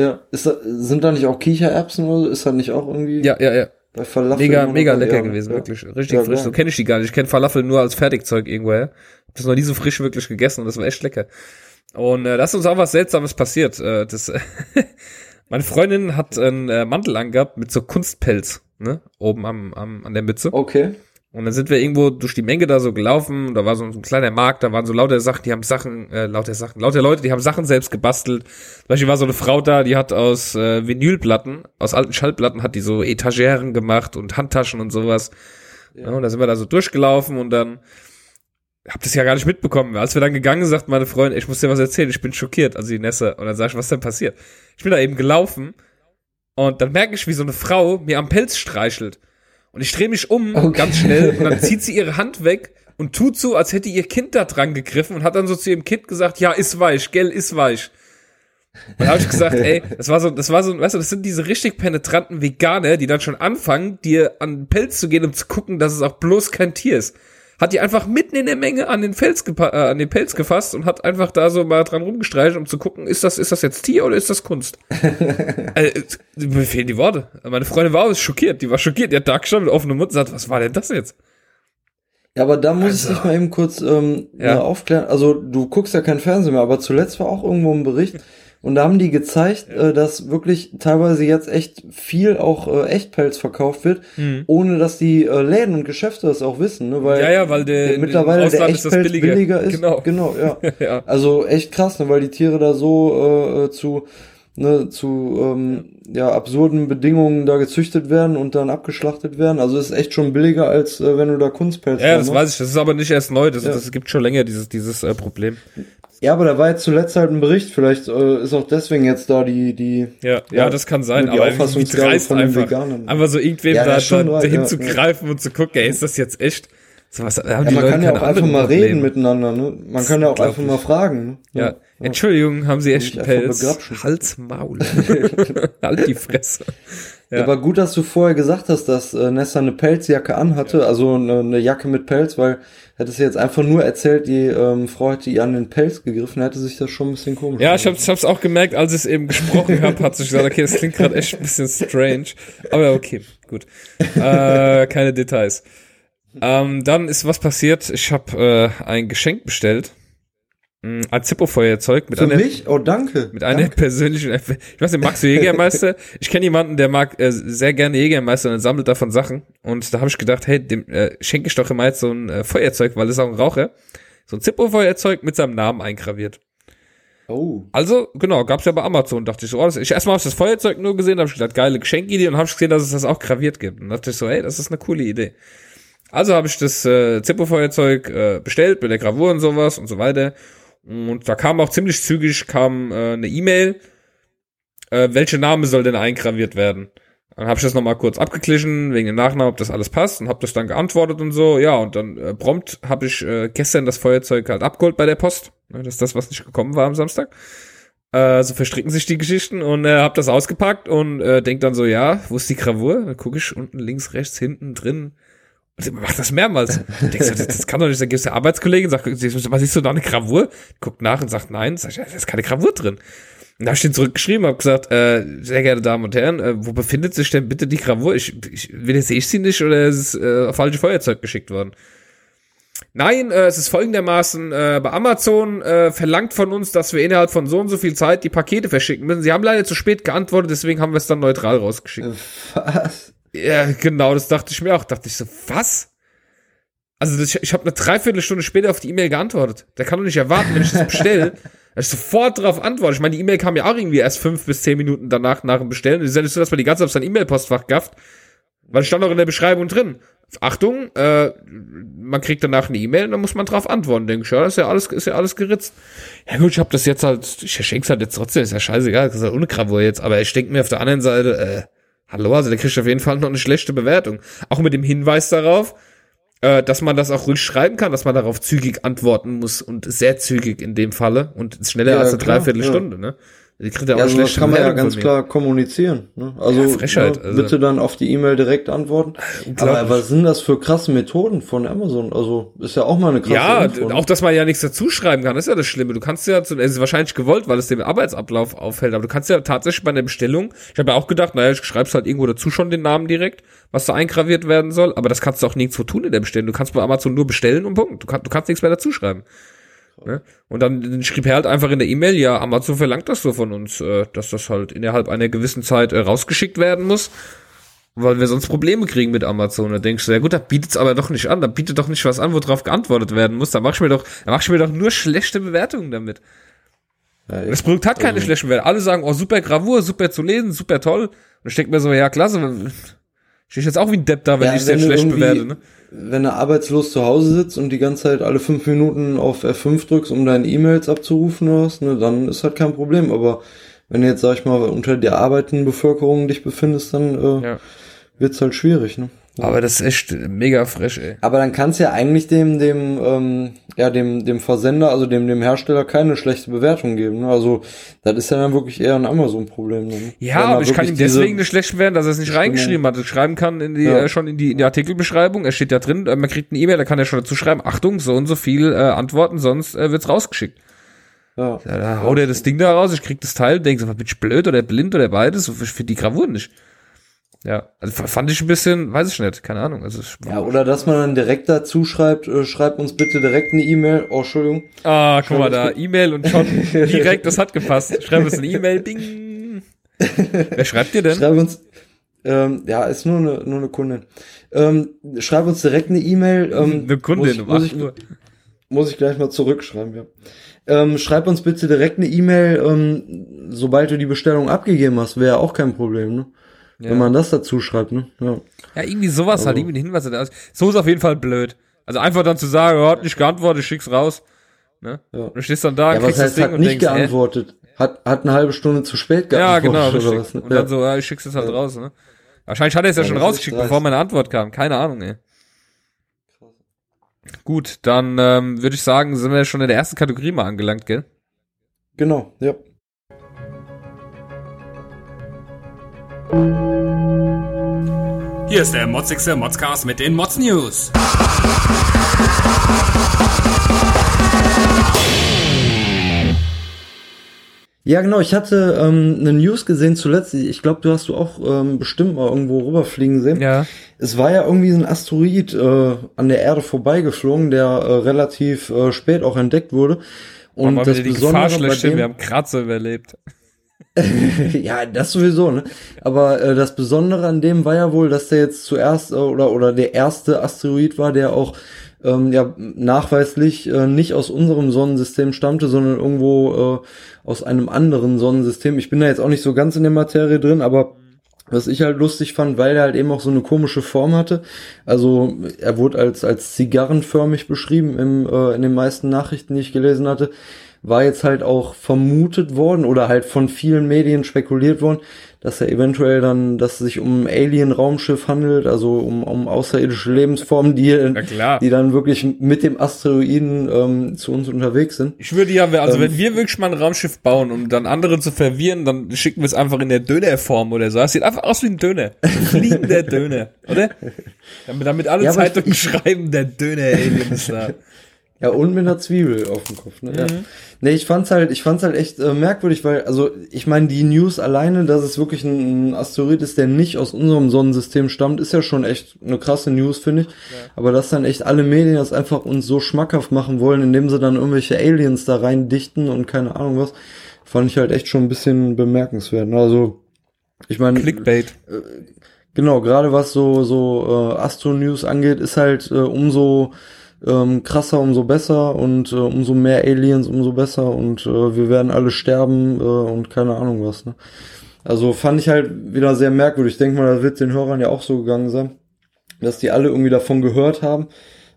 Ja. Ist da, sind da nicht auch Kichererbsen oder so? Ist da nicht auch irgendwie Ja, ja, ja. bei Falafel? Mega, mega lecker ja, gewesen, ja. wirklich. Richtig Ja, frisch. geil. So kenne ich die gar nicht. Ich kenne Falafel nur als Fertigzeug irgendwoher. Hab das noch nie so frisch wirklich gegessen und das war echt lecker. Und äh, da ist uns auch was Seltsames passiert. Äh, das, meine Freundin hat einen äh, Mantel angehabt mit so Kunstpelz, ne? Oben am, am, an der Mütze. Okay. Und dann sind wir irgendwo durch die Menge da so gelaufen, da war so ein kleiner Markt, da waren so lauter Sachen, die haben Sachen, äh, lauter Sachen, lauter Leute, die haben Sachen selbst gebastelt. Zum Beispiel war so eine Frau da, die hat aus äh, Vinylplatten, aus alten Schallplatten, hat die so Etageren gemacht und Handtaschen und sowas. Ja. und da sind wir da so durchgelaufen und dann hab das ja gar nicht mitbekommen. Als wir dann gegangen sind, sagt meine Freundin, ich muss dir was erzählen, ich bin schockiert, also die Nessa. Und dann sag ich, was denn passiert? Ich bin da eben gelaufen und dann merke ich, wie so eine Frau mir am Pelz streichelt. Und ich drehe mich um, Okay. ganz schnell, und dann zieht sie ihre Hand weg und tut so, als hätte ihr Kind da dran gegriffen und hat dann so zu ihrem Kind gesagt, ja, ist weich, gell, ist weich. Und da habe ich gesagt, ey, das war so, das war so, weißt du, das sind diese richtig penetranten Veganer, die dann schon anfangen, dir an den Pelz zu gehen, um zu gucken, dass es auch bloß kein Tier ist. Hat die einfach mitten in der Menge an den, Fels äh, an den Pelz gefasst und hat einfach da so mal dran rumgestreicht, um zu gucken, ist das, ist das jetzt Tier oder ist das Kunst? äh, mir fehlen die Worte. Meine Freundin war schockiert, die war schockiert, die hat da gestanden mit offenem Mund und sagt, was war denn das jetzt? Ja, aber da muss also, ich dich mal eben kurz ähm, ja. aufklären. Also du guckst ja kein Fernsehen mehr, aber zuletzt war auch irgendwo ein Bericht und da haben die gezeigt, ja. äh, dass wirklich teilweise jetzt echt viel auch äh, Echtpelz verkauft wird, mhm. ohne dass die äh, Läden und Geschäfte das auch wissen, ne? Weil ja, ja, weil der, mittlerweile der Echtpelz billiger. billiger. ist. Genau, genau ja. ja. Also echt krass, ne? weil die Tiere da so äh, äh zu ne, zu ähm, ja, absurden Bedingungen da gezüchtet werden und dann abgeschlachtet werden. Also ist echt schon billiger, als äh, wenn du da Kunstpelz Ja, das machst. weiß ich. Das ist aber nicht erst neu. Das, ja. das gibt schon länger dieses, dieses äh, Problem. Ja, aber da war jetzt zuletzt halt ein Bericht. Vielleicht äh, ist auch deswegen jetzt da die die ja ja, ja das kann sein. Die aber wie dreist von einfach Veganern. einfach so irgendwem ja, da, da, da hinzugreifen ja. und zu gucken, ey, ist das jetzt echt? So was, haben ja, man Leute kann ja auch einfach mal reden miteinander, ne? Man kann ja auch einfach mal fragen. Ne? Ja. Entschuldigung, haben Sie echt Pelz? Hals, Maul. halt die Fresse. Ja. aber gut, dass du vorher gesagt hast, dass äh, Nessa eine Pelzjacke anhatte, ja. also eine, eine, Jacke mit Pelz, weil hättest du jetzt einfach nur erzählt, die ähm, Frau hätte ihr an den Pelz gegriffen, hätte sich das schon ein bisschen komisch Ja, ich hab's, ich hab's auch gemerkt, als ich es eben gesprochen habe, hat sich gesagt, okay, das klingt gerade echt ein bisschen strange, aber okay, gut. Äh, keine Details. Ähm, dann ist was passiert. Ich habe äh, ein Geschenk bestellt. Ein Zippo-Feuerzeug mit Für einer, mich? Oh, danke. Mit einer danke. persönlichen, ich weiß nicht, magst du Jägermeister? ich kenne jemanden, der mag äh, sehr gerne Jägermeister und sammelt davon Sachen. Und da habe ich gedacht, hey, dem äh, schenke ich doch immer jetzt so ein äh, Feuerzeug, weil das ist auch ein Raucher. So ein Zippo-Feuerzeug mit seinem Namen eingraviert. Oh. Also, genau, gab's ja bei Amazon, dachte ich so, oh, das, ich erstmal habe ich das Feuerzeug nur gesehen, habe ich gedacht, geile Geschenkidee und habe ich gesehen, dass es das auch graviert gibt. Und dachte ich so, hey, das ist eine coole Idee. Also habe ich das äh, Zippo-Feuerzeug äh, bestellt mit der Gravur und sowas und so weiter. Und da kam auch ziemlich zügig kam äh, eine E-Mail, äh, welche Name soll denn eingraviert werden? Dann habe ich das nochmal kurz abgeglichen, wegen dem Nachnamen, ob das alles passt und habe das dann geantwortet und so. Ja, und dann äh, prompt habe ich äh, gestern das Feuerzeug halt abgeholt bei der Post. Das ist das, was nicht gekommen war am Samstag. Äh, so verstricken sich die Geschichten und äh, habe das ausgepackt und äh, denk dann so, ja, wo ist die Gravur? Dann gucke ich unten links, rechts, hinten, drin, macht das mehrmals. Denkst du, das, das kann doch nicht sein. Gibst der Arbeitskollegen, sagt, was siehst du da eine Gravur? Guckt nach und sagt, nein. Sag ich, da ist keine Gravur drin. Und da habe ich den zurückgeschrieben, habe gesagt, äh, sehr geehrte Damen und Herren, äh, wo befindet sich denn bitte die Gravur? Ich, ich will sehe ich sie nicht oder ist es äh, falsche Feuerzeug geschickt worden? Nein, äh, es ist folgendermaßen, äh, bei Amazon äh, verlangt von uns, dass wir innerhalb von so und so viel Zeit die Pakete verschicken müssen. Sie haben leider zu spät geantwortet, deswegen haben wir es dann neutral rausgeschickt. Was? Ja, genau, das dachte ich mir auch. Dachte ich so, was? Also das, ich, ich habe eine Dreiviertelstunde später auf die E-Mail geantwortet. Der kann doch nicht erwarten, wenn ich das bestelle, dass ich sofort darauf antworte. Ich meine, die E-Mail kam ja auch irgendwie erst fünf bis zehn Minuten danach nach dem Bestellen. Es ist ja nicht so, dass man die ganze Zeit auf sein E-Mail-Postfach gafft, weil es stand auch in der Beschreibung drin. Achtung, äh, man kriegt danach eine E-Mail und dann muss man drauf antworten. Denke ich, ja, ist ja alles, ist ja alles geritzt. Ja gut, ich habe das jetzt halt, ich schenk's halt jetzt trotzdem, ist ja scheißegal, das ist ja ohne Gravur jetzt, aber ich denke mir auf der anderen Seite, äh, Hallo, also der kriegt auf jeden Fall noch eine schlechte Bewertung. Auch mit dem Hinweis darauf, äh, dass man das auch ruhig schreiben kann, dass man darauf zügig antworten muss und sehr zügig in dem Falle und schneller ja, als eine Dreiviertelstunde, ja. ne? Die kriegt ja auch also das kann man ja ganz klar kommunizieren. Ne? Also, ja, Frechheit, ne, also bitte dann auf die E-Mail direkt antworten. Aber was sind das für krasse Methoden von Amazon? Also ist ja auch mal eine krasse Ja, Info, ne? auch dass man ja nichts dazu schreiben kann, ist ja das Schlimme. Du kannst ja, es ist wahrscheinlich gewollt, weil es dem Arbeitsablauf auffällt, aber du kannst ja tatsächlich bei einer Bestellung, ich habe ja auch gedacht, naja, ich schreib's halt irgendwo dazu schon den Namen direkt, was da eingraviert werden soll, aber das kannst du auch nirgendwo tun in der Bestellung. Du kannst bei Amazon nur bestellen und Punkt. Du, kann, du kannst nichts mehr dazu schreiben. Ne? Und dann schrieb er halt einfach in der E-Mail, ja, Amazon verlangt das so von uns, äh, dass das halt innerhalb einer gewissen Zeit äh, rausgeschickt werden muss, weil wir sonst Probleme kriegen mit Amazon. Da denkst du, ja gut, da bietet's aber doch nicht an, da bietet doch nicht was an, worauf geantwortet werden muss. Da mach ich mir doch, da mach ich mir doch nur schlechte Bewertungen damit. Ja, das Produkt hat keine also, schlechten Bewertungen. Alle sagen, oh, super Gravur, super zu lesen, super toll. Und ich denke mir so, ja, klasse, stehe ich jetzt auch wie ein Depp da, wenn ja, ich sehr schlecht bewerte, ne? wenn du arbeitslos zu Hause sitzt und die ganze Zeit alle fünf Minuten auf F5 drückst, um deine E-Mails abzurufen oder was, ne, dann ist halt kein Problem. Aber wenn du jetzt, sag ich mal, unter der arbeitenden Bevölkerung dich befindest, dann äh, ja. wird's halt schwierig, ne? Aber das ist echt mega fresh, ey. Aber dann kannst du ja eigentlich dem, dem, ähm, ja, dem, dem Versender, also dem, dem Hersteller keine schlechte Bewertung geben. Ne? Also, das ist ja dann wirklich eher ein Amazon-Problem. Ne? Ja, aber ich kann ihm deswegen nicht schlecht werden, dass er es nicht reingeschrieben hat. Schreiben kann in die, ja. äh, schon in die, in die Artikelbeschreibung. Er steht da drin, äh, man kriegt eine E-Mail, da kann er schon dazu schreiben, Achtung, so und so viel äh, Antworten, sonst äh, wird's rausgeschickt. Ja. ja da haut er das Ding da raus, ich krieg das Teil, denk so, bin ich blöd oder blind oder beides? Ich finde die Gravur nicht. Ja, also fand ich ein bisschen, weiß ich nicht, keine Ahnung. Also ja, oder dass man dann direkt dazu schreibt, äh, schreibt uns bitte direkt eine E-Mail. Oh, Entschuldigung. Ah, guck mal da, E-Mail und schon direkt, das hat gepasst. Schreib uns eine E-Mail, ding. Wer schreibt dir denn? Schreib uns, ähm, ja, ist nur eine, nur eine Kundin. Ähm, schreib uns direkt eine E-Mail. Ähm, eine Kundin, muss ich, muss ich, muss ich gleich mal zurückschreiben, ja. Ähm, schreib uns bitte direkt eine E-Mail, ähm, sobald du die Bestellung abgegeben hast, wäre auch kein Problem, ne? Ja. Wenn man das dazu schreibt, ne? Ja, ja irgendwie sowas halt, also. halt, irgendwie den Hinweis. So ist auf jeden Fall blöd. Also einfach dann zu sagen, er hat nicht geantwortet, schick's raus. Ne? Ja. Du stehst dann da, ja, kriegst das Ding hat und nicht denkst, geantwortet. Äh? Hat, hat eine halbe Stunde zu spät geantwortet. Ja, genau, richtig. Was, ne? Und dann so, ja, ich schick's jetzt halt raus, ne? Wahrscheinlich hat er es ja, ja schon rausgeschickt, bevor meine Antwort kam. Keine Ahnung, ey. Gut, dann ähm, würde ich sagen, sind wir schon in der ersten Kategorie mal angelangt, gell? Genau, ja. Hier ist der motzigste Modscast mit den Mods News. Ja, genau. Ich hatte ähm, eine News gesehen zuletzt. Ich glaube, du hast du auch ähm, bestimmt mal irgendwo rüberfliegen sehen. Ja. Es war ja irgendwie ein Asteroid äh, an der Erde vorbeigeflogen, der äh, relativ äh, spät auch entdeckt wurde. Und Aber das die Besondere Gefahr bei dem, wir haben Kratzer überlebt. ja, das sowieso, ne? Aber äh, das Besondere an dem war ja wohl, dass der jetzt zuerst äh, oder oder der erste Asteroid war, der auch ähm, ja nachweislich äh, nicht aus unserem Sonnensystem stammte, sondern irgendwo äh, aus einem anderen Sonnensystem. Ich bin da jetzt auch nicht so ganz in der Materie drin, aber was ich halt lustig fand, weil er halt eben auch so eine komische Form hatte. Also er wurde als als zigarrenförmig beschrieben im, äh, in den meisten Nachrichten, die ich gelesen hatte war jetzt halt auch vermutet worden oder halt von vielen Medien spekuliert worden, dass er eventuell dann, dass es sich um ein Alien-Raumschiff handelt, also um, um außerirdische Lebensformen, die, die dann wirklich mit dem Asteroiden ähm, zu uns unterwegs sind. Ich würde ja, also ähm, wenn wir wirklich mal ein Raumschiff bauen, um dann andere zu verwirren, dann schicken wir es einfach in der Dönerform oder so. Das sieht einfach aus wie ein Döner. Fliegender Döner, oder? Damit, damit alle ja, Zeitungen schreiben, der Döner-Alien ist da. Ja, und mit einer Zwiebel auf dem Kopf. Ne? Mhm. Ja. Nee, ich fand's halt, ich fand's halt echt äh, merkwürdig, weil, also ich meine, die News alleine, dass es wirklich ein, Asteroid ist, der nicht aus unserem Sonnensystem stammt, ist ja schon echt eine krasse News, finde ich. Ja. Aber dass dann echt alle Medien das einfach uns so schmackhaft machen wollen, indem sie dann irgendwelche Aliens da rein dichten und keine Ahnung was, fand ich halt echt schon ein bisschen bemerkenswert. Ne? Also, ich meine. Clickbait. Äh, genau, gerade was so, so äh, Astro-News angeht, ist halt äh, umso ähm, krasser, umso besser und äh, umso mehr Aliens, umso besser und äh, wir werden alle sterben äh, und keine Ahnung was. Ne? Also fand ich halt wieder sehr merkwürdig. Ich denke mal, das wird den Hörern ja auch so gegangen sein, dass die alle irgendwie davon gehört haben.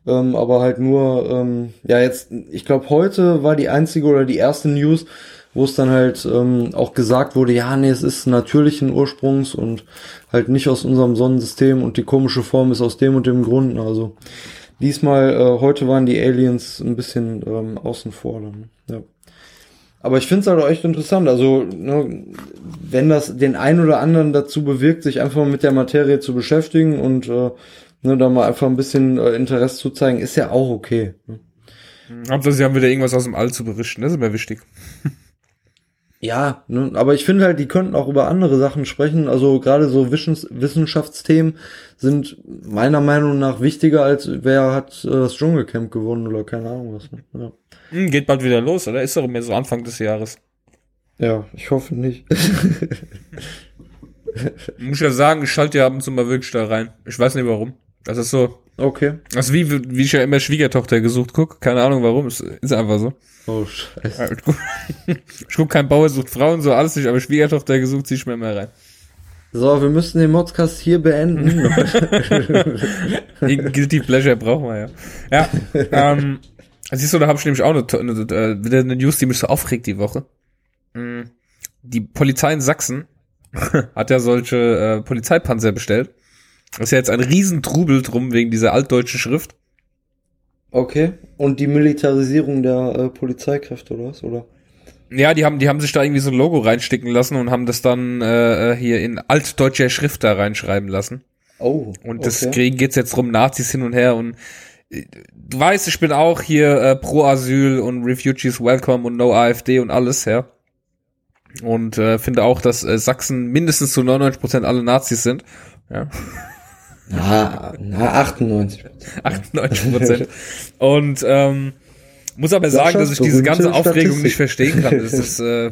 Ähm, aber halt nur, ähm, ja jetzt, ich glaube heute war die einzige oder die erste News, wo es dann halt ähm, auch gesagt wurde, ja, nee, es ist natürlichen Ursprungs und halt nicht aus unserem Sonnensystem und die komische Form ist aus dem und dem Grund. Also Diesmal, äh, heute waren die Aliens ein bisschen ähm, außen vor. Dann, ja. Aber ich finde es halt auch echt interessant. Also, ne, wenn das den einen oder anderen dazu bewirkt, sich einfach mit der Materie zu beschäftigen und äh, ne, da mal einfach ein bisschen äh, Interesse zu zeigen, ist ja auch okay. Ne? Hauptsache, sie haben wieder irgendwas aus dem All zu berichten, das ist mir wichtig. Ja, ne, aber ich finde halt, die könnten auch über andere Sachen sprechen. Also gerade so Wissens Wissenschaftsthemen sind meiner Meinung nach wichtiger, als wer hat äh, das Dschungelcamp gewonnen oder keine Ahnung was. Ne? Ja. Hm, geht bald wieder los, oder? Ist doch mehr so Anfang des Jahres. Ja, ich hoffe nicht. Muss ja sagen, ich schalte ja ab und zu mal wirklich da rein. Ich weiß nicht warum. Das ist so. Okay. Also wie, wie ich ja immer Schwiegertochter gesucht guck. Keine Ahnung warum. Es ist einfach so. Oh, scheiße. Ich guck kein Bauer sucht Frauen, so alles nicht, aber Schwiegertochter gesucht, zieh ich mir mal rein. So, wir müssen den Modcast hier beenden. Guilty Pleasure brauchen wir ja. Ja, ähm, siehst du, da habe ich nämlich auch eine, eine, äh, eine News, die mich so aufregt die Woche. Mm, die Polizei in Sachsen hat ja solche äh, Polizeipanzer bestellt. Das ist ja jetzt ein Riesentrubel drum wegen dieser altdeutschen Schrift. Okay. Und die Militarisierung der äh, Polizeikräfte oder was? Oder? Ja, die haben, die haben sich da irgendwie so ein Logo reinsticken lassen und haben das dann äh, hier in altdeutscher Schrift da reinschreiben lassen. Oh. Und das okay. Kriegen geht's jetzt rum, Nazis hin und her und äh, du weißt, ich bin auch hier äh, pro Asyl und Refugees Welcome und No AfD und alles, ja. Und äh, finde auch, dass äh, Sachsen mindestens zu 99 Prozent alle Nazis sind. Ja. Na, na 98. 98 Prozent. und ähm, muss aber sagen, dass ich diese ganze Aufregung nicht verstehen kann. Das ist, äh,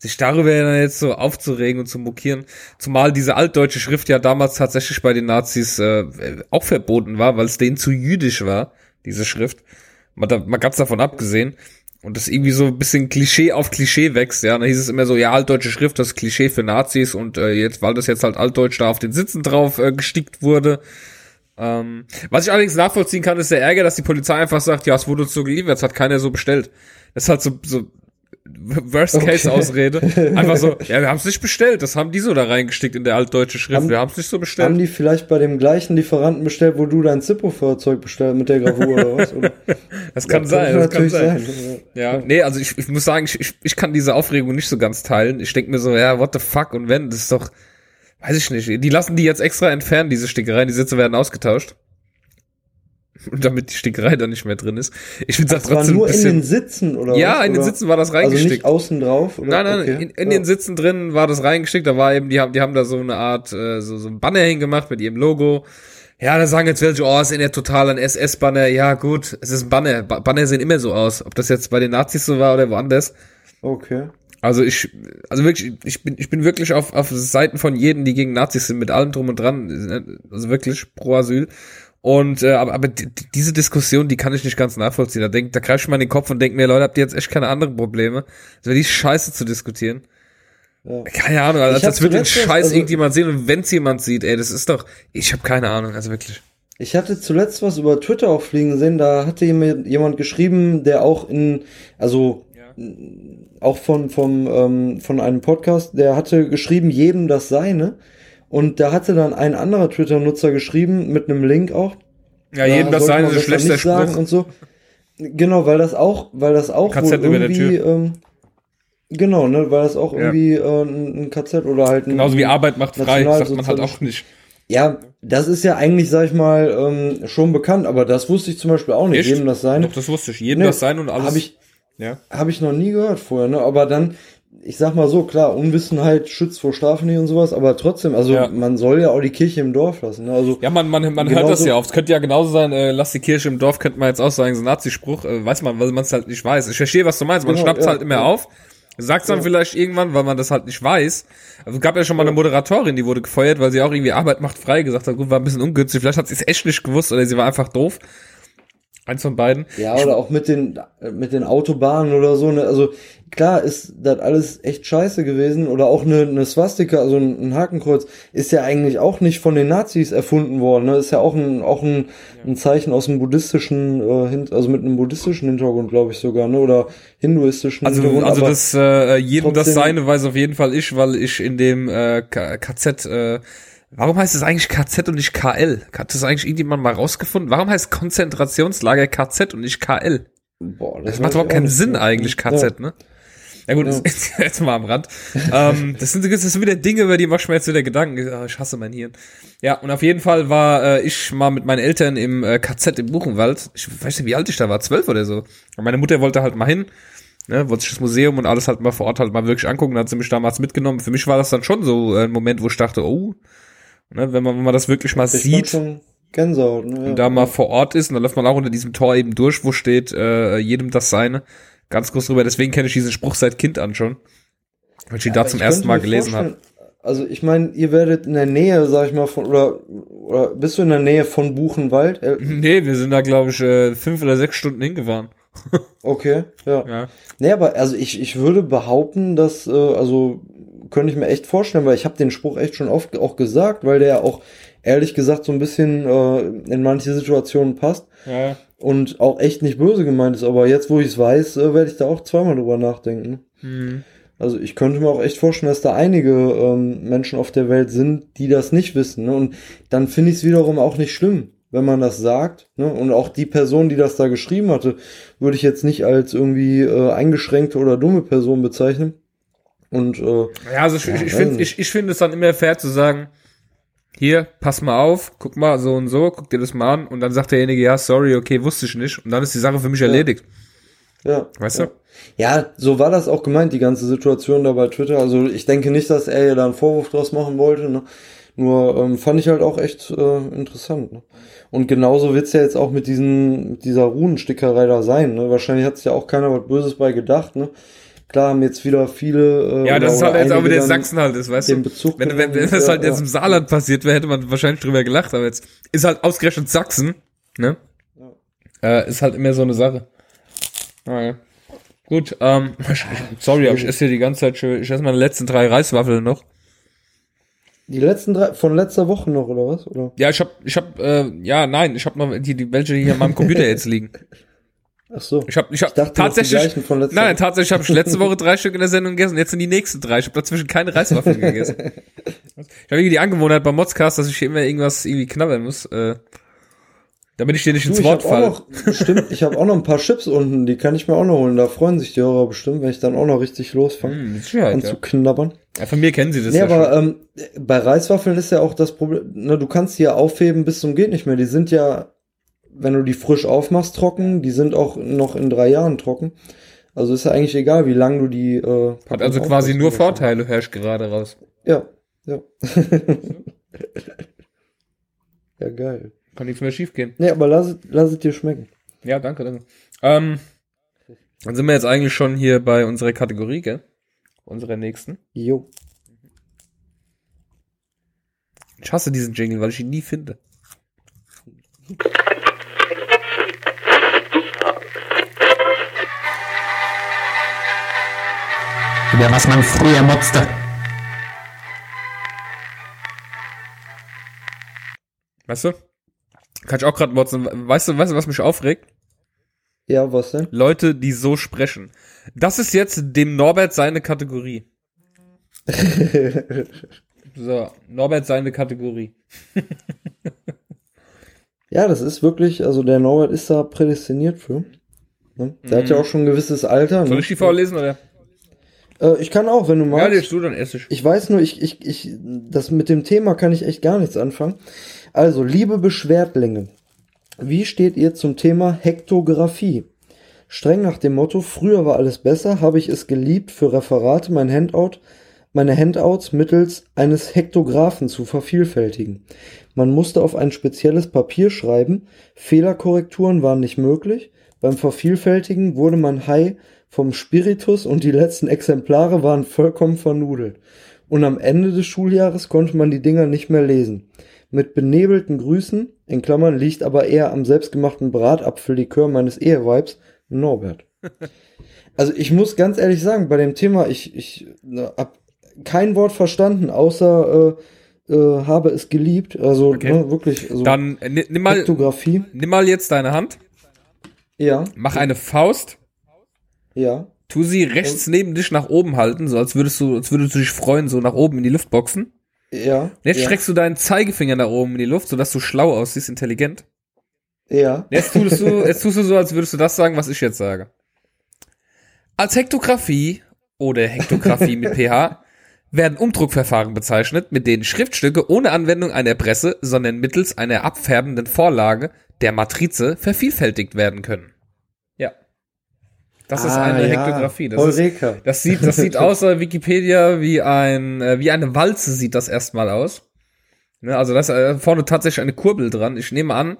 sich darüber jetzt so aufzuregen und zu mokieren. Zumal diese altdeutsche Schrift ja damals tatsächlich bei den Nazis äh, auch verboten war, weil es denen zu jüdisch war, diese Schrift. Mal, da, mal ganz davon abgesehen. Und das irgendwie so ein bisschen Klischee auf Klischee wächst, ja. Und hieß es immer so, ja, altdeutsche Schrift, das Klischee für Nazis und äh, jetzt, weil das jetzt halt altdeutsch da auf den Sitzen drauf äh, gestickt wurde. Ähm, was ich allerdings nachvollziehen kann, ist der Ärger, dass die Polizei einfach sagt, ja, es wurde so geliefert, es hat keiner so bestellt. Das ist halt so, so Worst-Case-Ausrede. Einfach so, ja, wir haben es nicht bestellt, das haben die so da reingestickt in der altdeutsche Schrift, Haben- wir haben es nicht so Haben bestellt. die vielleicht bei dem gleichen Lieferanten bestellt, wo du dein Zippo-Fahrzeug bestellt mit der Gravur oder was? Oder? Das kann Ja, sein, das kann natürlich sein. sein. Ja, nee, also ich, ich muss sagen, ich, ich, ich kann diese Aufregung nicht so ganz teilen. Ich denke mir so, ja, what the fuck und wenn, das ist doch, weiß ich nicht. Die lassen die jetzt extra entfernen, diese Stickereien, die Sitze werden ausgetauscht. Damit die Stickerei da nicht mehr drin ist. Ich finde Das war trotzdem nur ein in den bisschen. Sitzen oder Ja, was? in den Sitzen war das Also reingestickt. nicht außen drauf? Oder? Nein, nein, Okay. in, in ja. den Sitzen drin war das reingestickt, da war eben, die haben, die haben da so eine Art, äh, so, so ein Banner hingemacht mit ihrem Logo. Ja, da sagen jetzt welche, oh, ist in der total ein SS-Banner. Ja, gut, es ist ein Banner. Ba Banner sehen immer so aus. Ob das jetzt bei den Nazis so war oder woanders. Okay. Also ich, also wirklich, ich bin, ich bin wirklich auf, auf Seiten von jedem, die gegen Nazis sind, mit allem drum und dran. Also wirklich pro Asyl. Und äh, aber, aber die, die- diese Diskussion, die kann ich nicht ganz nachvollziehen. Da denk, da greife ich mal in den Kopf und denke mir, Leute, habt ihr jetzt echt keine anderen Probleme? So die Scheiße zu diskutieren. Ja. Keine Ahnung, also als würde den Scheiß also- irgendjemand sehen und wenn's jemand sieht, ey, das ist doch, ich habe keine Ahnung, also wirklich. Ich hatte zuletzt was über Twitter auch fliegen sehen, da hatte jemand jemand geschrieben, der auch in, also auch von, vom, ähm, von einem Podcast, der hatte geschrieben, jedem das Seine. Und da hatte dann ein anderer Twitter-Nutzer geschrieben, mit einem Link auch. Ja, jedem das sein, ein besser schlechter sagen Spruch. und so. Genau, weil das auch, weil das auch KZ wohl irgendwie, ähm, genau, ne, weil das auch Ja. irgendwie äh, ein, KZ oder halt ein, Genauso wie Arbeit macht frei, sagt man halt auch nicht. Ja, das ist ja eigentlich, sag ich mal, ähm, schon bekannt, aber das wusste ich zum Beispiel auch nicht. Echt? Jedem das seine. Doch, das wusste ich. Jedem Nee, das sein und alles. Habe ich, ja. hab ich noch nie gehört vorher, ne? Aber dann, ich sag mal so, klar, Unwissenheit schützt vor Strafe nicht und sowas, aber trotzdem, also Ja. man soll ja auch die Kirche im Dorf lassen. Ne? Also Ja, man, man, man hört das ja oft. Es könnte ja genauso sein, äh, lass die Kirche im Dorf, könnte man jetzt auch sagen, so ein Nazispruch, äh, weiß man, weil man es halt nicht weiß. Ich verstehe, was du meinst. Man Genau, schnappt es ja, halt immer ja. auf, sagt dann vielleicht irgendwann, weil man das halt nicht weiß. Also, es gab ja schon mal eine Moderatorin, die wurde gefeuert, weil sie auch irgendwie Arbeit macht frei gesagt hat, gut, war ein bisschen ungünstig. Vielleicht hat sie es echt nicht gewusst oder sie war einfach doof. Eins von beiden. Ja, oder auch mit den, mit den Autobahnen oder so, ne? Also, klar ist das alles echt scheiße gewesen. Oder auch eine, eine Swastika, also ein, ein Hakenkreuz, ist ja eigentlich auch nicht von den Nazis erfunden worden, ne? Ist ja auch ein, auch ein, ein Zeichen aus dem buddhistischen, äh, also mit einem buddhistischen Hintergrund, glaube ich sogar, ne? Oder hinduistischen Also, Hintergrund. also das äh, jedem das seine weiß auf jeden Fall ich, weil ich in dem äh, KZ äh, Warum heißt es eigentlich KZ und nicht KL? Hat das eigentlich irgendjemand mal rausgefunden? Warum heißt Konzentrationslager KZ und nicht KL? Boah, Das weiß macht überhaupt keinen Sinn mehr. eigentlich, Ja. KZ, ne? Ja gut, das ist jetzt mal am Rand. ähm, das, sind, das sind wieder Dinge, über die mach ich mir jetzt wieder Gedanken. Ah, Ich hasse mein Hirn. Ja, und auf jeden Fall war äh, ich mal mit meinen Eltern im äh, KZ im Buchenwald. Ich weiß nicht, wie alt ich da war, zwölf oder so. Und meine Mutter wollte halt mal hin, ne, wollte sich das Museum und alles halt mal vor Ort halt mal wirklich angucken. Da hat sie mich damals mitgenommen. Für mich war das dann schon so äh, ein Moment, wo ich dachte, oh, ne, wenn man, wenn man das wirklich mal Ich sieht Gänsehaut, ne? und da mal vor Ort ist und dann läuft man auch unter diesem Tor eben durch, wo steht äh, jedem das seine. Ganz groß drüber. Deswegen kenne ich diesen Spruch seit Kind an schon. Weil ich ihn da Aber zum ersten Mal gelesen habe. Also ich meine, ihr werdet in der Nähe, sag ich mal, von oder oder bist du in der Nähe von Buchenwald? Äh, Nee, wir sind da, glaube ich, äh, fünf oder sechs Stunden hingefahren. Okay, ja. Ja. Nee, aber also ich, ich würde behaupten, dass, äh, also könnte ich mir echt vorstellen, weil ich habe den Spruch echt schon oft auch gesagt, weil der auch ehrlich gesagt so ein bisschen äh, in manche Situationen passt ja. und auch echt nicht böse gemeint ist. Aber jetzt, wo ich es weiß, äh, werde ich da auch zweimal drüber nachdenken. Hm. Also ich könnte mir auch echt vorstellen, dass da einige ähm, Menschen auf der Welt sind, die das nicht wissen. Ne? Und dann finde ich es wiederum auch nicht schlimm. wenn man das sagt. Ne? Und auch die Person, die das da geschrieben hatte, würde ich jetzt nicht als irgendwie äh, eingeschränkte oder dumme Person bezeichnen. Und äh, Ja, also ich, Ja, ich, finde nicht. ich, ich finde es dann immer fair zu sagen, hier, pass mal auf, guck mal so und so, guck dir das mal an und dann sagt derjenige, ja, sorry, okay, wusste ich nicht und dann ist die Sache für mich erledigt. ja. Weißt ja. du? Ja, so war das auch gemeint, die ganze Situation da bei Twitter. Also ich denke nicht, dass er ja da einen Vorwurf draus machen wollte. Ne? Nur ähm, fand ich halt auch echt äh, interessant. Ne? Und genauso wird's ja jetzt auch mit diesen, mit dieser Runenstickerei da sein. Ne? Wahrscheinlich hat sich ja auch keiner was Böses bei gedacht. Ne? Klar haben jetzt wieder viele. Äh, Ja, das ist halt jetzt auch wieder Sachsen halt ist, weißt den du? Bezug Wenn, wenn, wenn das Ja, halt jetzt ja. im Saarland passiert wäre, hätte man wahrscheinlich drüber gelacht, aber jetzt ist halt ausgerechnet Sachsen, ne? Äh, ist halt immer so eine Sache. Naja. Gut, ähm, sorry, aber ich esse hier die ganze Zeit schön, ich esse meine letzten drei Reiswaffeln noch. Die letzten drei von letzter Woche noch oder was? Oder? Ja, ich hab, ich hab, äh, ja, nein, ich hab noch die, die welche hier an meinem Computer jetzt liegen. Ach so. Ich hab, ich hab Ich dachte, tatsächlich, von letzter nein, tatsächlich habe ich letzte Woche drei Stück in der Sendung gegessen, jetzt sind die nächsten drei. Ich habe dazwischen keine Reiswaffeln gegessen. Ich habe irgendwie die Angewohnheit beim Modscast, dass ich immer irgendwas irgendwie knabbern muss, äh, damit ich dir nicht Du, ins Wort habe falle. bestimmt, ich habe auch noch ein paar Chips unten, die kann ich mir auch noch holen. Da freuen sich die Hörer bestimmt, wenn ich dann auch noch richtig losfange Hm, mit Sicherheit, an ja. zu knabbern. ja. Von mir kennen sie das Nee, ja aber schon. ähm, bei Reiswaffeln ist ja auch das Problem, ne, du kannst die ja aufheben bis zum geht nicht mehr. Die sind ja, wenn du die frisch aufmachst, trocken. Die sind auch noch in drei Jahren trocken. Also ist ja eigentlich egal, wie lang du die. Äh, Hat also quasi nur Vorteile, hör ich gerade raus. Ja, ja. ja, geil. Kann nichts mehr schief gehen. Nee, aber lass, es- lass es dir schmecken. Ja, danke, danke. Ähm, dann sind wir jetzt eigentlich schon hier bei unserer Kategorie, gell? Unserer nächsten. Jo. Ich hasse diesen Jingle, weil ich ihn nie finde. Über was man früher motzte. Weißt du? Kann ich auch gerade motzen. Weißt du, weißt du, was mich aufregt? Ja, was denn? Leute, die so sprechen. Das ist jetzt dem Norbert seine Kategorie. So, Norbert seine Kategorie. Ja, das ist wirklich, also der Norbert ist da prädestiniert für. Ne? Der hat ja auch schon ein gewisses Alter. Mhm. Soll Ne? ich die vorlesen oder? Äh, ich kann auch, wenn du Ja, magst. liest du, dann esse ich. Ich weiß nur, ich, ich, ich, das mit dem Thema kann ich echt gar nichts anfangen. Also, liebe Beschwertlinge, wie steht ihr zum Thema Hektographie? Streng nach dem Motto, früher war alles besser, habe ich es geliebt, für Referate mein Handout, meine Handouts mittels eines Hektographen zu vervielfältigen. Man musste auf ein spezielles Papier schreiben, Fehlerkorrekturen waren nicht möglich, beim Vervielfältigen wurde man high vom Spiritus und die letzten Exemplare waren vollkommen vernudelt. Und am Ende des Schuljahres konnte man die Dinger nicht mehr lesen. Mit benebelten Grüßen, in Klammern liegt aber eher am selbstgemachten Bratapfellikör meines Eheweibs, Norbert. Also ich muss ganz ehrlich sagen, bei dem Thema, ich, ich ne, hab kein Wort verstanden, außer äh, äh, habe es geliebt. Also Okay. ne, wirklich, also Dann ni- nimm mal, nimm mal jetzt deine Hand, Ja, mach eine Faust, ja. tu sie rechts neben dich nach oben halten, so als würdest du, als würdest du dich freuen, so nach oben in die Luft boxen. Ja. Und jetzt ja, streckst du deinen Zeigefinger nach oben in die Luft, sodass du schlau aussiehst, intelligent. Ja. Jetzt tust du, jetzt tust du so, als würdest du das sagen, was ich jetzt sage. Als Hektographie oder Hektographie mit pH werden Umdruckverfahren bezeichnet, mit denen Schriftstücke ohne Anwendung einer Presse, sondern mittels einer abfärbenden Vorlage, der Matrize, vervielfältigt werden können. Ja. Das ist Ah, eine ja. Hektographie. Das, ist, Eureka. das sieht, das sieht außer Wikipedia wie ein, äh, wie eine Walze sieht das erstmal aus. Ne, also da ist äh, vorne tatsächlich eine Kurbel dran. Ich nehme an,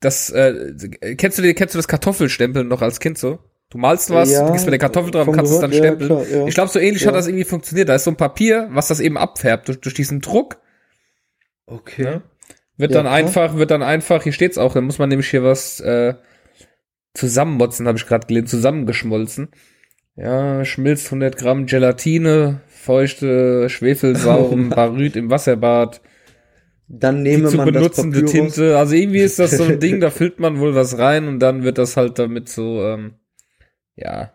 das, äh, kennst du, die- kennst du das Kartoffelstempeln noch als Kind so? Du malst was, Ja, gehst mit der Kartoffel dran kannst es dann gehört, ja, stempeln. klar, ja. Ich glaube, so ähnlich Ja. hat das irgendwie funktioniert. Da ist so ein Papier, was das eben abfärbt durch, durch diesen Druck. Okay. Ne? Wird Ja, dann einfach, wird dann einfach, hier steht's auch, dann muss man nämlich hier was äh, zusammenmotzen, habe ich gerade gelesen, zusammengeschmolzen. Ja, schmilzt 100 Gramm Gelatine, feuchte, schwefelsauren Baryt im Wasserbad, Dann die nehme zu man das benutzende Papyrus. Tinte. Also irgendwie ist das so ein Ding, da füllt man wohl was rein und dann wird das halt damit so, ähm, ja.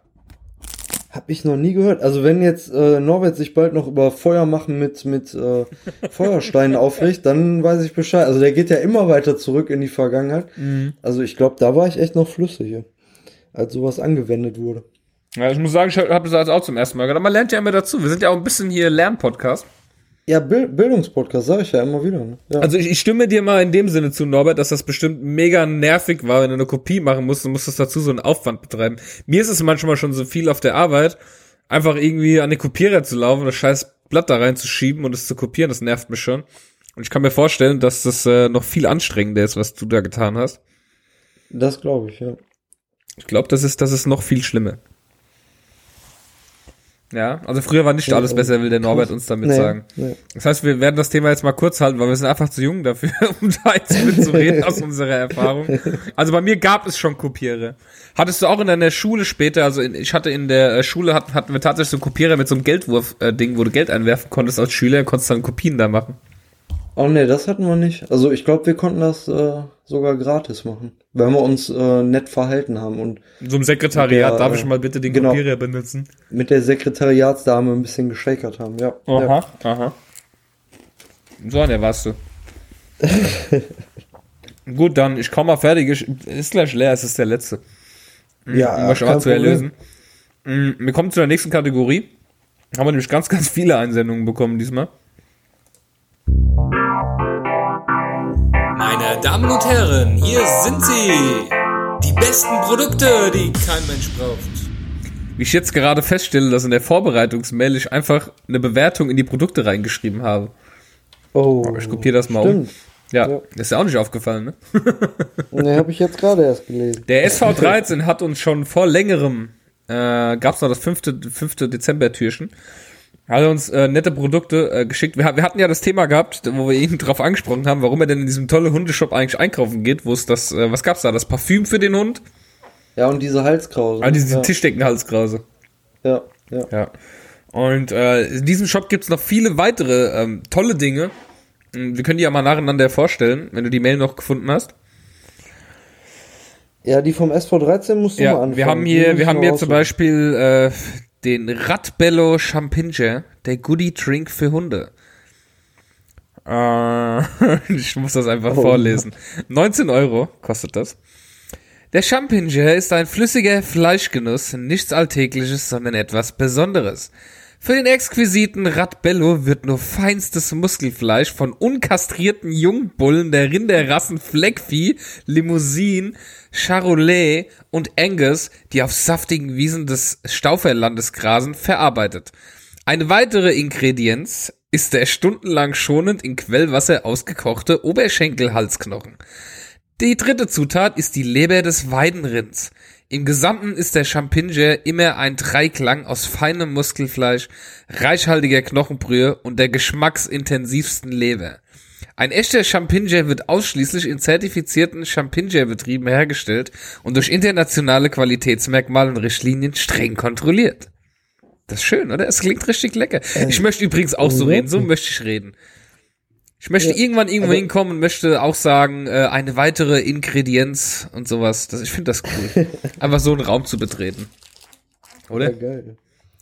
Hab ich noch nie gehört. Also wenn jetzt äh, Norbert sich bald noch über Feuer machen mit, mit äh, Feuersteinen aufregt, dann weiß ich Bescheid. Also der geht ja immer weiter zurück in die Vergangenheit. Also ich glaube, da war ich echt noch flüssiger, als sowas angewendet wurde. Ja, ich muss sagen, ich habe das auch zum ersten Mal gehört. Aber man lernt ja immer dazu. Wir sind ja auch ein bisschen hier Lernpodcast. Ja, Bild Bildungspodcast, sage ich ja immer wieder. Ne? Ja. Also ich, ich stimme dir mal in dem Sinne zu, Norbert, dass das bestimmt mega nervig war, wenn du eine Kopie machen musst und musstest dazu so einen Aufwand betreiben. Mir ist es manchmal schon so viel auf der Arbeit, einfach irgendwie an den Kopierer zu laufen, das scheiß Blatt da reinzuschieben und es zu kopieren, das nervt mich schon. Und ich kann mir vorstellen, dass das äh, noch viel anstrengender ist, was du da getan hast. das glaube ich, ja. Ich glaube, das ist, das ist noch viel schlimmer. Ja, also früher war nicht alles besser, will der Norbert uns damit Nee, sagen. nee. Das heißt, wir werden das Thema jetzt mal kurz halten, weil wir sind einfach zu jung dafür, um da jetzt mitzureden aus unserer Erfahrung. Also bei mir gab es schon Kopierer. Hattest du auch in deiner Schule später, also in, ich hatte in der äh, Schule, hatten, hatten wir tatsächlich so einen Kopierer mit so einem Geldwurf-Ding, wo du Geld einwerfen konntest als Schüler, konntest dann Kopien da machen. Oh nee, das hatten wir nicht. Also ich glaube, wir konnten das äh, sogar gratis machen, wenn wir uns äh, nett verhalten haben und so einem Sekretariat, Ja, darf äh, ich mal bitte den genau. Kopierer benutzen? mit der Sekretariatsdame ein bisschen geschakert haben. Ja. ja. aha. So, an der warst du. Gut, dann, ich komme mal fertig. Ich, ist gleich leer, es ist der letzte. Ja, um was zu erlösen. Mm, Wir kommen zu der nächsten Kategorie. Haben wir nämlich ganz, ganz viele Einsendungen bekommen diesmal. Meine Damen und Herren, hier sind sie. Die besten Produkte, die kein Mensch braucht. Wie ich jetzt gerade feststelle, dass in der Vorbereitungsmail ich einfach eine Bewertung in die Produkte reingeschrieben habe. Oh, Ich kopiere das mal stimmt. um. Ja, Ja. ist ja auch nicht aufgefallen, ne? Ne, habe ich jetzt gerade erst gelesen. Der SV13 hat uns schon vor längerem, äh, gab's noch das fünfte, fünfte Dezember-Türchen, hat er uns äh, nette Produkte äh, geschickt. Wir, wir hatten ja das Thema gehabt, wo wir ihn drauf angesprochen haben, warum er denn in diesem tolle Hundeshop eigentlich einkaufen geht, wo es das, äh, was gab's da, das Parfüm für den Hund? Ja, und diese Halskrause. Ah, diese ja. Tischdeckenhalskrause. Ja, ja. Ja. Und äh, in diesem Shop gibt's noch viele weitere ähm, tolle Dinge. Mm, Wir können die ja mal nacheinander vorstellen, wenn du die Mail noch gefunden hast. Ja, die vom SV13 musst du mal Ja, anfangen. wir haben hier, wir haben hier zum. Beispiel äh, den Radbello Champinger, der Goodie Drink für Hunde. Äh, ich muss das einfach Oh. vorlesen. 19 Euro kostet das. Der Champinger ist ein flüssiger Fleischgenuss, nichts Alltägliches, sondern etwas Besonderes. Für den exquisiten Radbello wird nur feinstes Muskelfleisch von unkastrierten Jungbullen der Rinderrassen Fleckvieh, Limousin, Charolais und Angus, die auf saftigen Wiesen des Stauferlandes grasen, verarbeitet. Eine weitere Ingredienz ist der stundenlang schonend in Quellwasser ausgekochte Oberschenkelhalsknochen. Die dritte Zutat ist die Leber des Weidenrinds. Im Gesamten ist der Champinger immer ein Dreiklang aus feinem Muskelfleisch, reichhaltiger Knochenbrühe und der geschmacksintensivsten Leber. Ein echter Champinger wird ausschließlich in zertifizierten Champinger-Betrieben hergestellt und durch internationale Qualitätsmerkmale und Richtlinien streng kontrolliert. Das ist schön, oder? Es klingt richtig lecker. Ich möchte übrigens auch so reden. So möchte ich reden. Ich möchte Ja, irgendwann irgendwo aber- hinkommen und möchte auch sagen, äh, eine weitere Ingredienz und sowas. Das, ich finde das cool. Einfach so einen Raum zu betreten. Ja, Oder? geil.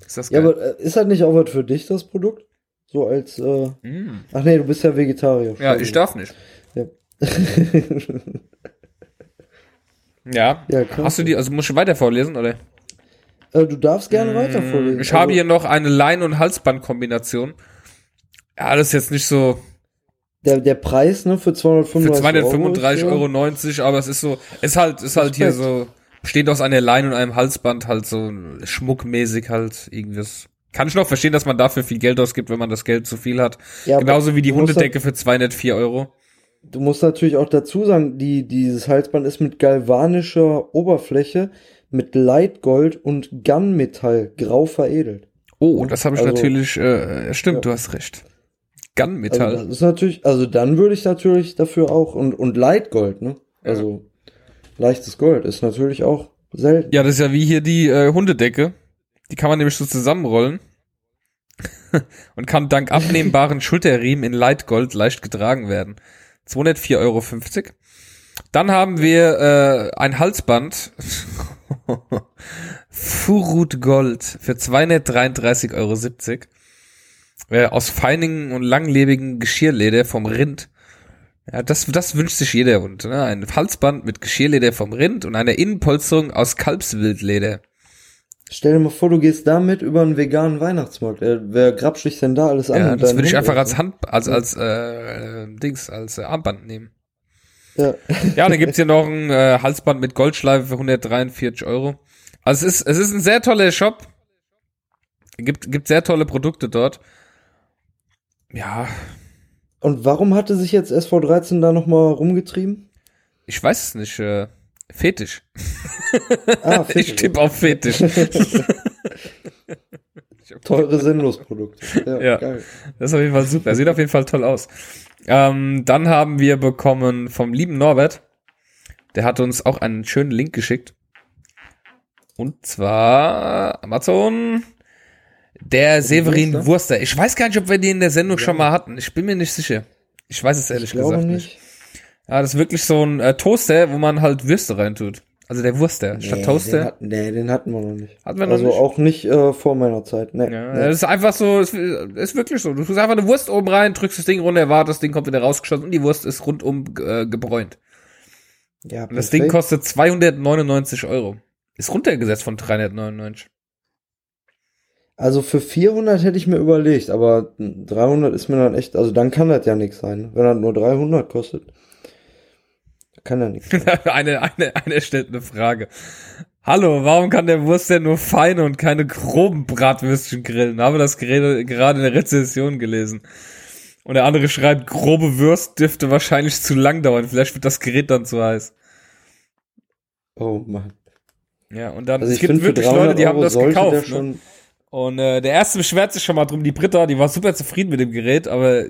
Ist das Ja, geil? aber äh, ist das nicht auch was für dich, das Produkt? So als, äh, Mm. ach nee, du bist ja Vegetarier. ja, ich darf nicht. Ja. Ja. Ja. Hast du die, also musst du weiter vorlesen, oder? Äh, du darfst gerne weiter vorlesen. Mm, Ich habe Also, hier noch eine Lein- und Halsband-Kombination. Ja, das ist jetzt nicht so der, der Preis, ne, für für 235 235,90 Euro, aber es ist so, ist halt, ist halt hier so, besteht aus einer Lein und einem Halsband halt so schmuckmäßig halt irgendwas. Kann ich noch verstehen, dass man dafür viel Geld ausgibt, wenn man das Geld zu viel hat. Ja, Genauso wie die Hundedecke für 204 Euro. Du musst natürlich auch dazu sagen, die, dieses Halsband ist mit galvanischer Oberfläche, mit Leitgold und Gunmetall grau veredelt. Oh, das habe ich Also- natürlich, äh, stimmt, Ja. du hast recht. Also Gunmetall. das ist natürlich, also dann würde ich natürlich dafür auch, und, und Leitgold, ne? Also leichtes Gold ist natürlich auch selten. Ja, das ist ja wie hier die äh, Hundedecke. Die kann man nämlich so zusammenrollen und kann dank abnehmbaren Schulterriemen in Leitgold leicht getragen werden. 204,50 Euro. Dann haben wir äh, ein Halsband. Furut Gold für 233,70 Euro. Äh, aus feinigen und langlebigen Geschirrleder vom Rind. Ja, das, das wünscht sich jeder Hund. Ne? Ein Halsband mit Geschirrleder vom Rind und eine Innenpolsterung aus Kalbswildleder. Stell dir mal vor, du gehst damit über einen veganen Weihnachtsmarkt. Äh, wer grapscht dich denn da alles an? Ja, das würde ich einfach als? Hand, als, als, äh, äh, Dings, als äh, Armband nehmen. Ja. Ja, dann gibt's hier noch ein äh, Halsband mit Goldschleife für 143 Euro. Also es ist, es ist ein sehr toller Shop. Gibt, gibt sehr tolle Produkte dort. Ja, Und warum hatte sich jetzt SV13 da nochmal rumgetrieben? ich weiß es nicht. Äh, Fetisch. Ah, Ich tippe auf Fetisch. Teure Sinnlosprodukte. Ja, Ja. geil. Das ist auf jeden Fall super. Sieht auf jeden Fall toll aus. Ähm, dann haben wir bekommen vom lieben Norbert, der hat uns auch einen schönen Link geschickt. Und zwar Amazon, der Severin Wurster? Wurster. Ich weiß gar nicht, ob wir die in der Sendung schon mal hatten. Ich bin mir nicht sicher. Ich weiß es ehrlich gesagt nicht. Ja, das ist wirklich so ein äh, Toaster, wo man halt Würste reintut. Also der Wurster statt Nee, Toaster. Den hat, nee, den hatten wir noch nicht. Hatten wir noch also nicht? auch nicht äh, vor meiner Zeit. Nee, Ja, nee. das ist einfach so, es ist wirklich so. Du tust einfach eine Wurst oben rein, drückst das Ding runter, wartest, das Ding kommt wieder rausgeschossen und die Wurst ist rundum äh, gebräunt. ja Und das Ding kostet 299 Euro. Ist runtergesetzt von 399. Also für 400 hätte ich mir überlegt, aber 300 ist mir dann echt, also dann kann das ja nichts sein, ne? wenn das nur 300 kostet. Kann ja nichts sein. eine, eine, eine stellt eine Frage. Hallo, warum kann der Wurst denn nur feine und keine groben Bratwürstchen grillen? Habe das gerade gerade in der Rezession gelesen. Und der andere schreibt, grobe Wurst dürfte wahrscheinlich zu lang dauern. Vielleicht wird das Gerät dann zu heiß. Oh Mann. Ja, und dann, Also es gibt wirklich 300 Leute, die haben Euro das sollte der gekauft. Ne? Und äh, der erste beschwert sich schon mal drum, die Britta, die war super zufrieden mit dem Gerät, aber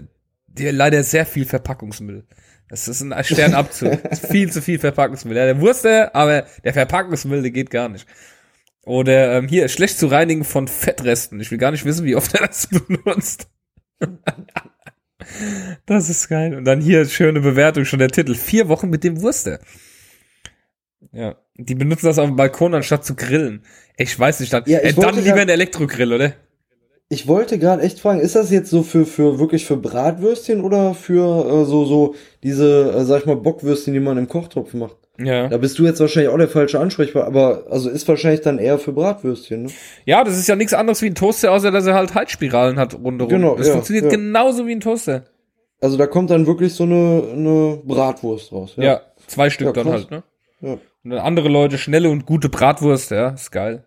die leider sehr viel Verpackungsmüll. Das ist ein Sternabzug. Viel zu viel Verpackungsmüll. Ja, der Wurste, aber der Verpackungsmüll, der geht gar nicht. Oder ähm, hier, schlecht zu reinigen von Fettresten. Ich will gar nicht wissen, wie oft er das benutzt. das ist geil. Und dann hier schöne Bewertung, schon der Titel. Vier Wochen mit dem Wurste. Ja, die benutzen das auf dem Balkon, anstatt zu grillen. Ich weiß nicht, dann, Ja, äh, dann lieber ein Elektrogrill, oder? ich wollte gerade echt fragen, ist das jetzt so für, für wirklich für Bratwürstchen oder für äh, so, so diese, äh, sag ich mal, Bockwürstchen, die man im Kochtopf macht? Ja. Da bist du jetzt wahrscheinlich auch der falsche Ansprechpartner, aber also ist wahrscheinlich dann eher für Bratwürstchen, ne? Ja, das ist ja nichts anderes wie ein Toaster, außer dass er halt Heizspiralen hat rundherum. Genau, das ja, funktioniert ja. genauso wie ein Toaster. Also da kommt dann wirklich so eine, eine Bratwurst raus. Ja, zwei Stück Ja, dann halt, ne? Ja. Und dann andere Leute schnelle und gute Bratwurst, ja, ist geil.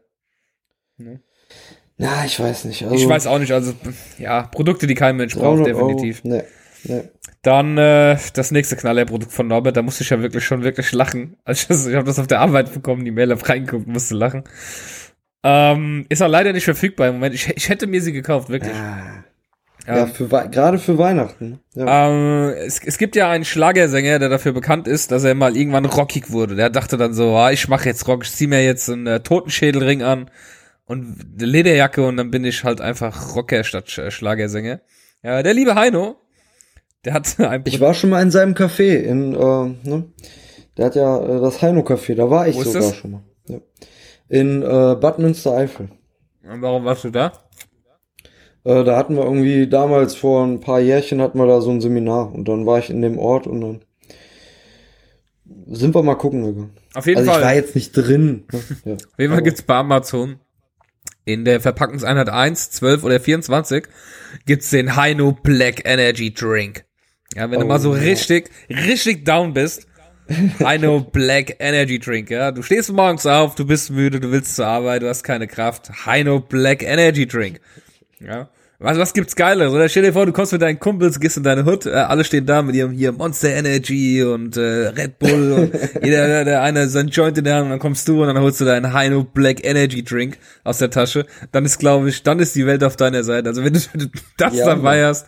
Na, ich weiß nicht. Also ich weiß auch nicht, also ja, Produkte, die kein Mensch braucht, 300 definitiv. Euro, nee, nee. Dann äh, das nächste Knallerprodukt von Norbert, da musste ich ja wirklich schon wirklich lachen. Also ich, ich habe das auf der Arbeit bekommen, die Mail hab reingeguckt, musste lachen. Ähm, ist auch leider nicht verfügbar im Moment. Ich, ich hätte mir sie gekauft, wirklich. Ah. Ja. Für gerade für Weihnachten. Ja. Ähm, es, es gibt ja einen Schlagersänger, der dafür bekannt ist, dass er mal irgendwann rockig wurde. Der dachte dann so, ah, ich mache jetzt Rock, ich zieh mir jetzt einen äh, Totenschädelring an und eine Lederjacke und dann bin ich halt einfach Rocker statt Sch- Schlagersänger. Ja, der liebe Heino, der hat ein Ich war schon mal in seinem Café in, äh, ne? Der hat ja äh, das Heino Café, da war ich sogar das? schon mal. Ja. In äh, Bad Münstereifel. Und Warum warst du da? Äh, da hatten wir irgendwie damals vor ein paar Jährchen hatten wir da so ein Seminar und dann war ich in dem Ort und dann sind wir mal gucken gegangen. Auf jeden Also Fall. ich war jetzt nicht drin. Ne? Ja. Auf jeden Fall gibt's bei Amazon in der Verpackungseinheit 1, 12 oder 24 gibt's den Heino Black Energy Drink. Ja, wenn du Oh, mal so ja. richtig, richtig down bist, Heino Black Energy Drink, ja. Du stehst morgens auf, du bist müde, du willst zur Arbeit, du hast keine Kraft. Heino Black Energy Drink. Ja. Was, was gibt's Geiles? Oder stell dir vor, du kommst mit deinen Kumpels, gehst in deine Hut, äh, alle stehen da mit ihrem hier Monster Energy und äh, Red Bull und jeder, der, der eine sein Joint in der Hand und dann kommst du und dann holst du deinen Heino Black Energy Drink aus der Tasche. Dann ist, glaube ich, dann ist die Welt auf deiner Seite. Also wenn du, wenn du das Ja, dabei hast,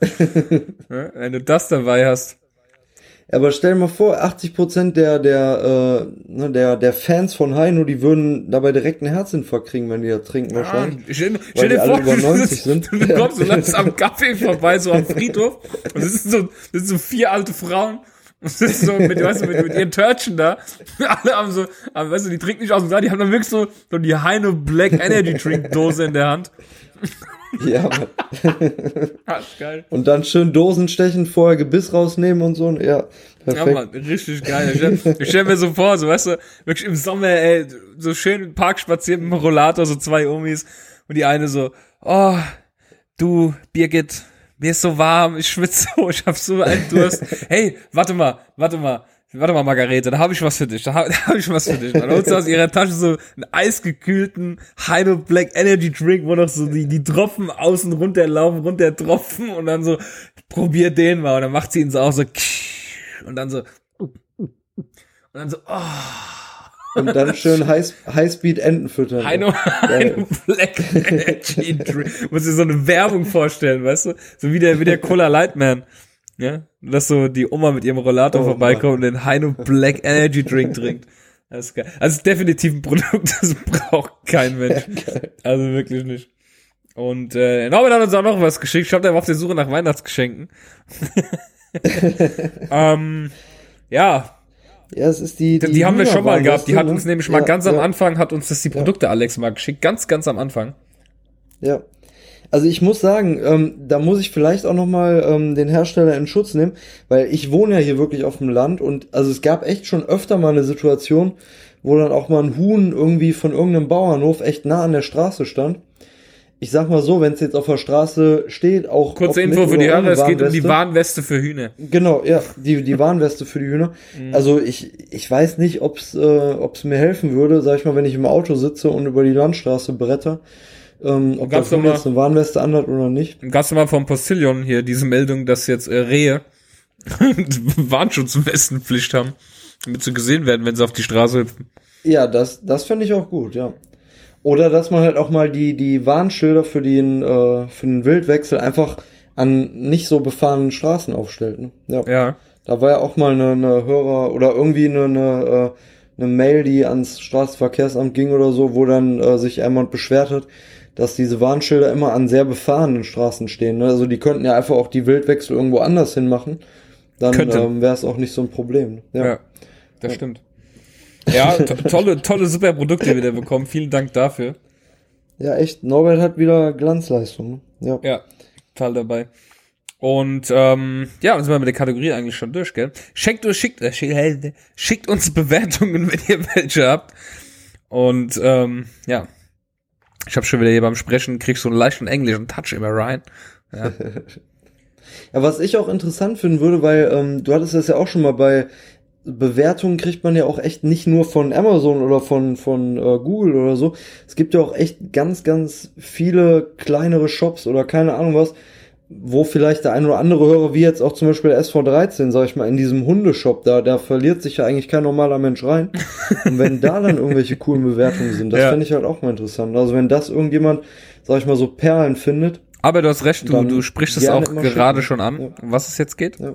ja, wenn du das dabei hast, Aber stell dir mal vor, 80% der, der, äh, ne, der, der Fans von Heino, die würden dabei direkt einen Herzinfarkt kriegen, wenn die das trinken Ah, wahrscheinlich. stell, dir vor, über du, 90 sitzt- sind. du kommst so langsam am Kaffee vorbei, so am Friedhof. Und es sind so, das sind so vier alte Frauen. Das ist so mit, weißt du, mit, mit ihren Törtchen da. Alle haben so, aber weißt du, die trinken nicht aus dem Glas, die haben dann wirklich so, so die Heino Black Energy Drink Dose in der Hand. Ja, Mann. Geil. Und dann schön Dosen stechen, vorher Gebiss rausnehmen und so. Ja, Ja, perfekt. Mann, richtig geil. Ich stell, ich stell mir so vor, so, weißt du, wirklich im Sommer, ey, so schön im Park spazieren mit dem Rollator, so zwei Omis. Und die eine so, oh, du, Birgit, mir ist so warm, ich schwitze so, ich hab so einen Durst. Hey, warte mal, warte mal. Warte mal, Margarete, da habe ich was für dich. Da habe da hab ich was für dich. Dann holt sie aus ihrer Tasche so einen eisgekühlten Heino Black Energy Drink, wo noch so die, die Tropfen außen runterlaufen, runter tropfen und dann so, probier den mal. Und dann macht sie ihn so auch so, und dann so, und dann so, oh, Und dann schön High, Highspeed Enten füttern. Heino, Heino Black Energy Drink. Muss dir so eine Werbung vorstellen, weißt du? So wie der, wie der Cola Lightman. Ja? Dass so die Oma mit ihrem Rollator Oh, vorbeikommt und den Heino Black Energy Drink trinkt. Das ist geil. Also ist definitiv ein Produkt, das braucht kein Mensch. Also wirklich nicht. Und äh, Norbert hat uns auch noch was geschickt. Ich glaube, der war auf der Suche nach Weihnachtsgeschenken. ähm, ja, Ja, es ist die. die, haben wir schon mal gehabt. Die hat uns ne? nämlich mal Ja, ganz am ja, Anfang, hat uns das die Produkte Alex mal geschickt. Ganz, ganz am Anfang. Ja. Also ich muss sagen, ähm, da muss ich vielleicht auch noch mal ähm, den Hersteller in Schutz nehmen, weil ich wohne ja hier wirklich auf dem Land und also es gab echt schon öfter mal eine Situation, wo dann auch mal ein Huhn irgendwie von irgendeinem Bauernhof echt nah an der Straße stand. Ich sag mal so, wenn es jetzt auf der Straße steht, auch Kurze Info für die Hörer, es geht um die Warnweste. Warnweste für Hühner. Genau, ja, die, die Warnweste für die Hühner. Mhm. Also ich, ich weiß nicht, ob's, äh, ob's mir helfen würde, sag ich mal, wenn ich im Auto sitze und über die Landstraße bretter, ähm, ob das Huhn jetzt eine Warnweste anhat oder nicht. Ganz normal vom Postillon hier diese Meldung, dass jetzt äh, Rehe Warnschutzwestenpflicht haben, damit sie gesehen werden, wenn sie auf die Straße hüpfen. Ja, das, das finde ich auch gut, ja. Oder dass man halt auch mal die, die Warnschilder für den, äh, für den Wildwechsel einfach an nicht so befahrenen Straßen aufstellt. Ne? Ja. Ja. Da war ja auch mal eine, eine Hörer oder irgendwie eine, eine, äh, eine Mail, die ans Straßenverkehrsamt ging oder so, wo dann äh, sich jemand beschwert hat, dass diese Warnschilder immer an sehr befahrenen Straßen stehen. Ne? Also die könnten ja einfach auch die Wildwechsel irgendwo anders hin machen. Dann ähm, wäre es auch nicht so ein Problem. Ja, Ja. das stimmt. Ja, to tolle, tolle, super Produkte wieder bekommen. Vielen Dank dafür. ja, echt. Norbert hat wieder Glanzleistung. Ne? Ja. Ja, total dabei. Und ähm, ja, sind wir mit der Kategorie eigentlich schon durch, gell? Schickt uns, schickt, äh, schickt, schickt uns Bewertungen, wenn ihr welche habt. Und ähm, ja, ich habe schon wieder hier beim Sprechen, krieg so einen leichten englischen Touch immer rein. Ja, Ja, was ich auch interessant finden würde, weil ähm, du hattest das ja auch schon mal bei Bewertungen kriegt man ja auch echt nicht nur von Amazon oder von von äh, Google oder so. Es gibt ja auch echt ganz ganz viele kleinere Shops oder keine Ahnung was, wo vielleicht der ein oder andere Hörer, wie jetzt auch zum Beispiel der SV13, sag ich mal, in diesem Hundeshop, da, da verliert sich ja eigentlich kein normaler Mensch rein. Und wenn da dann irgendwelche coolen Bewertungen sind, das Ja. fände ich halt auch mal interessant. Also wenn das irgendjemand, sag ich mal, so Perlen findet, aber du hast recht, du, du sprichst es auch gerade schicken. schon an, Ja. was es jetzt geht. ja.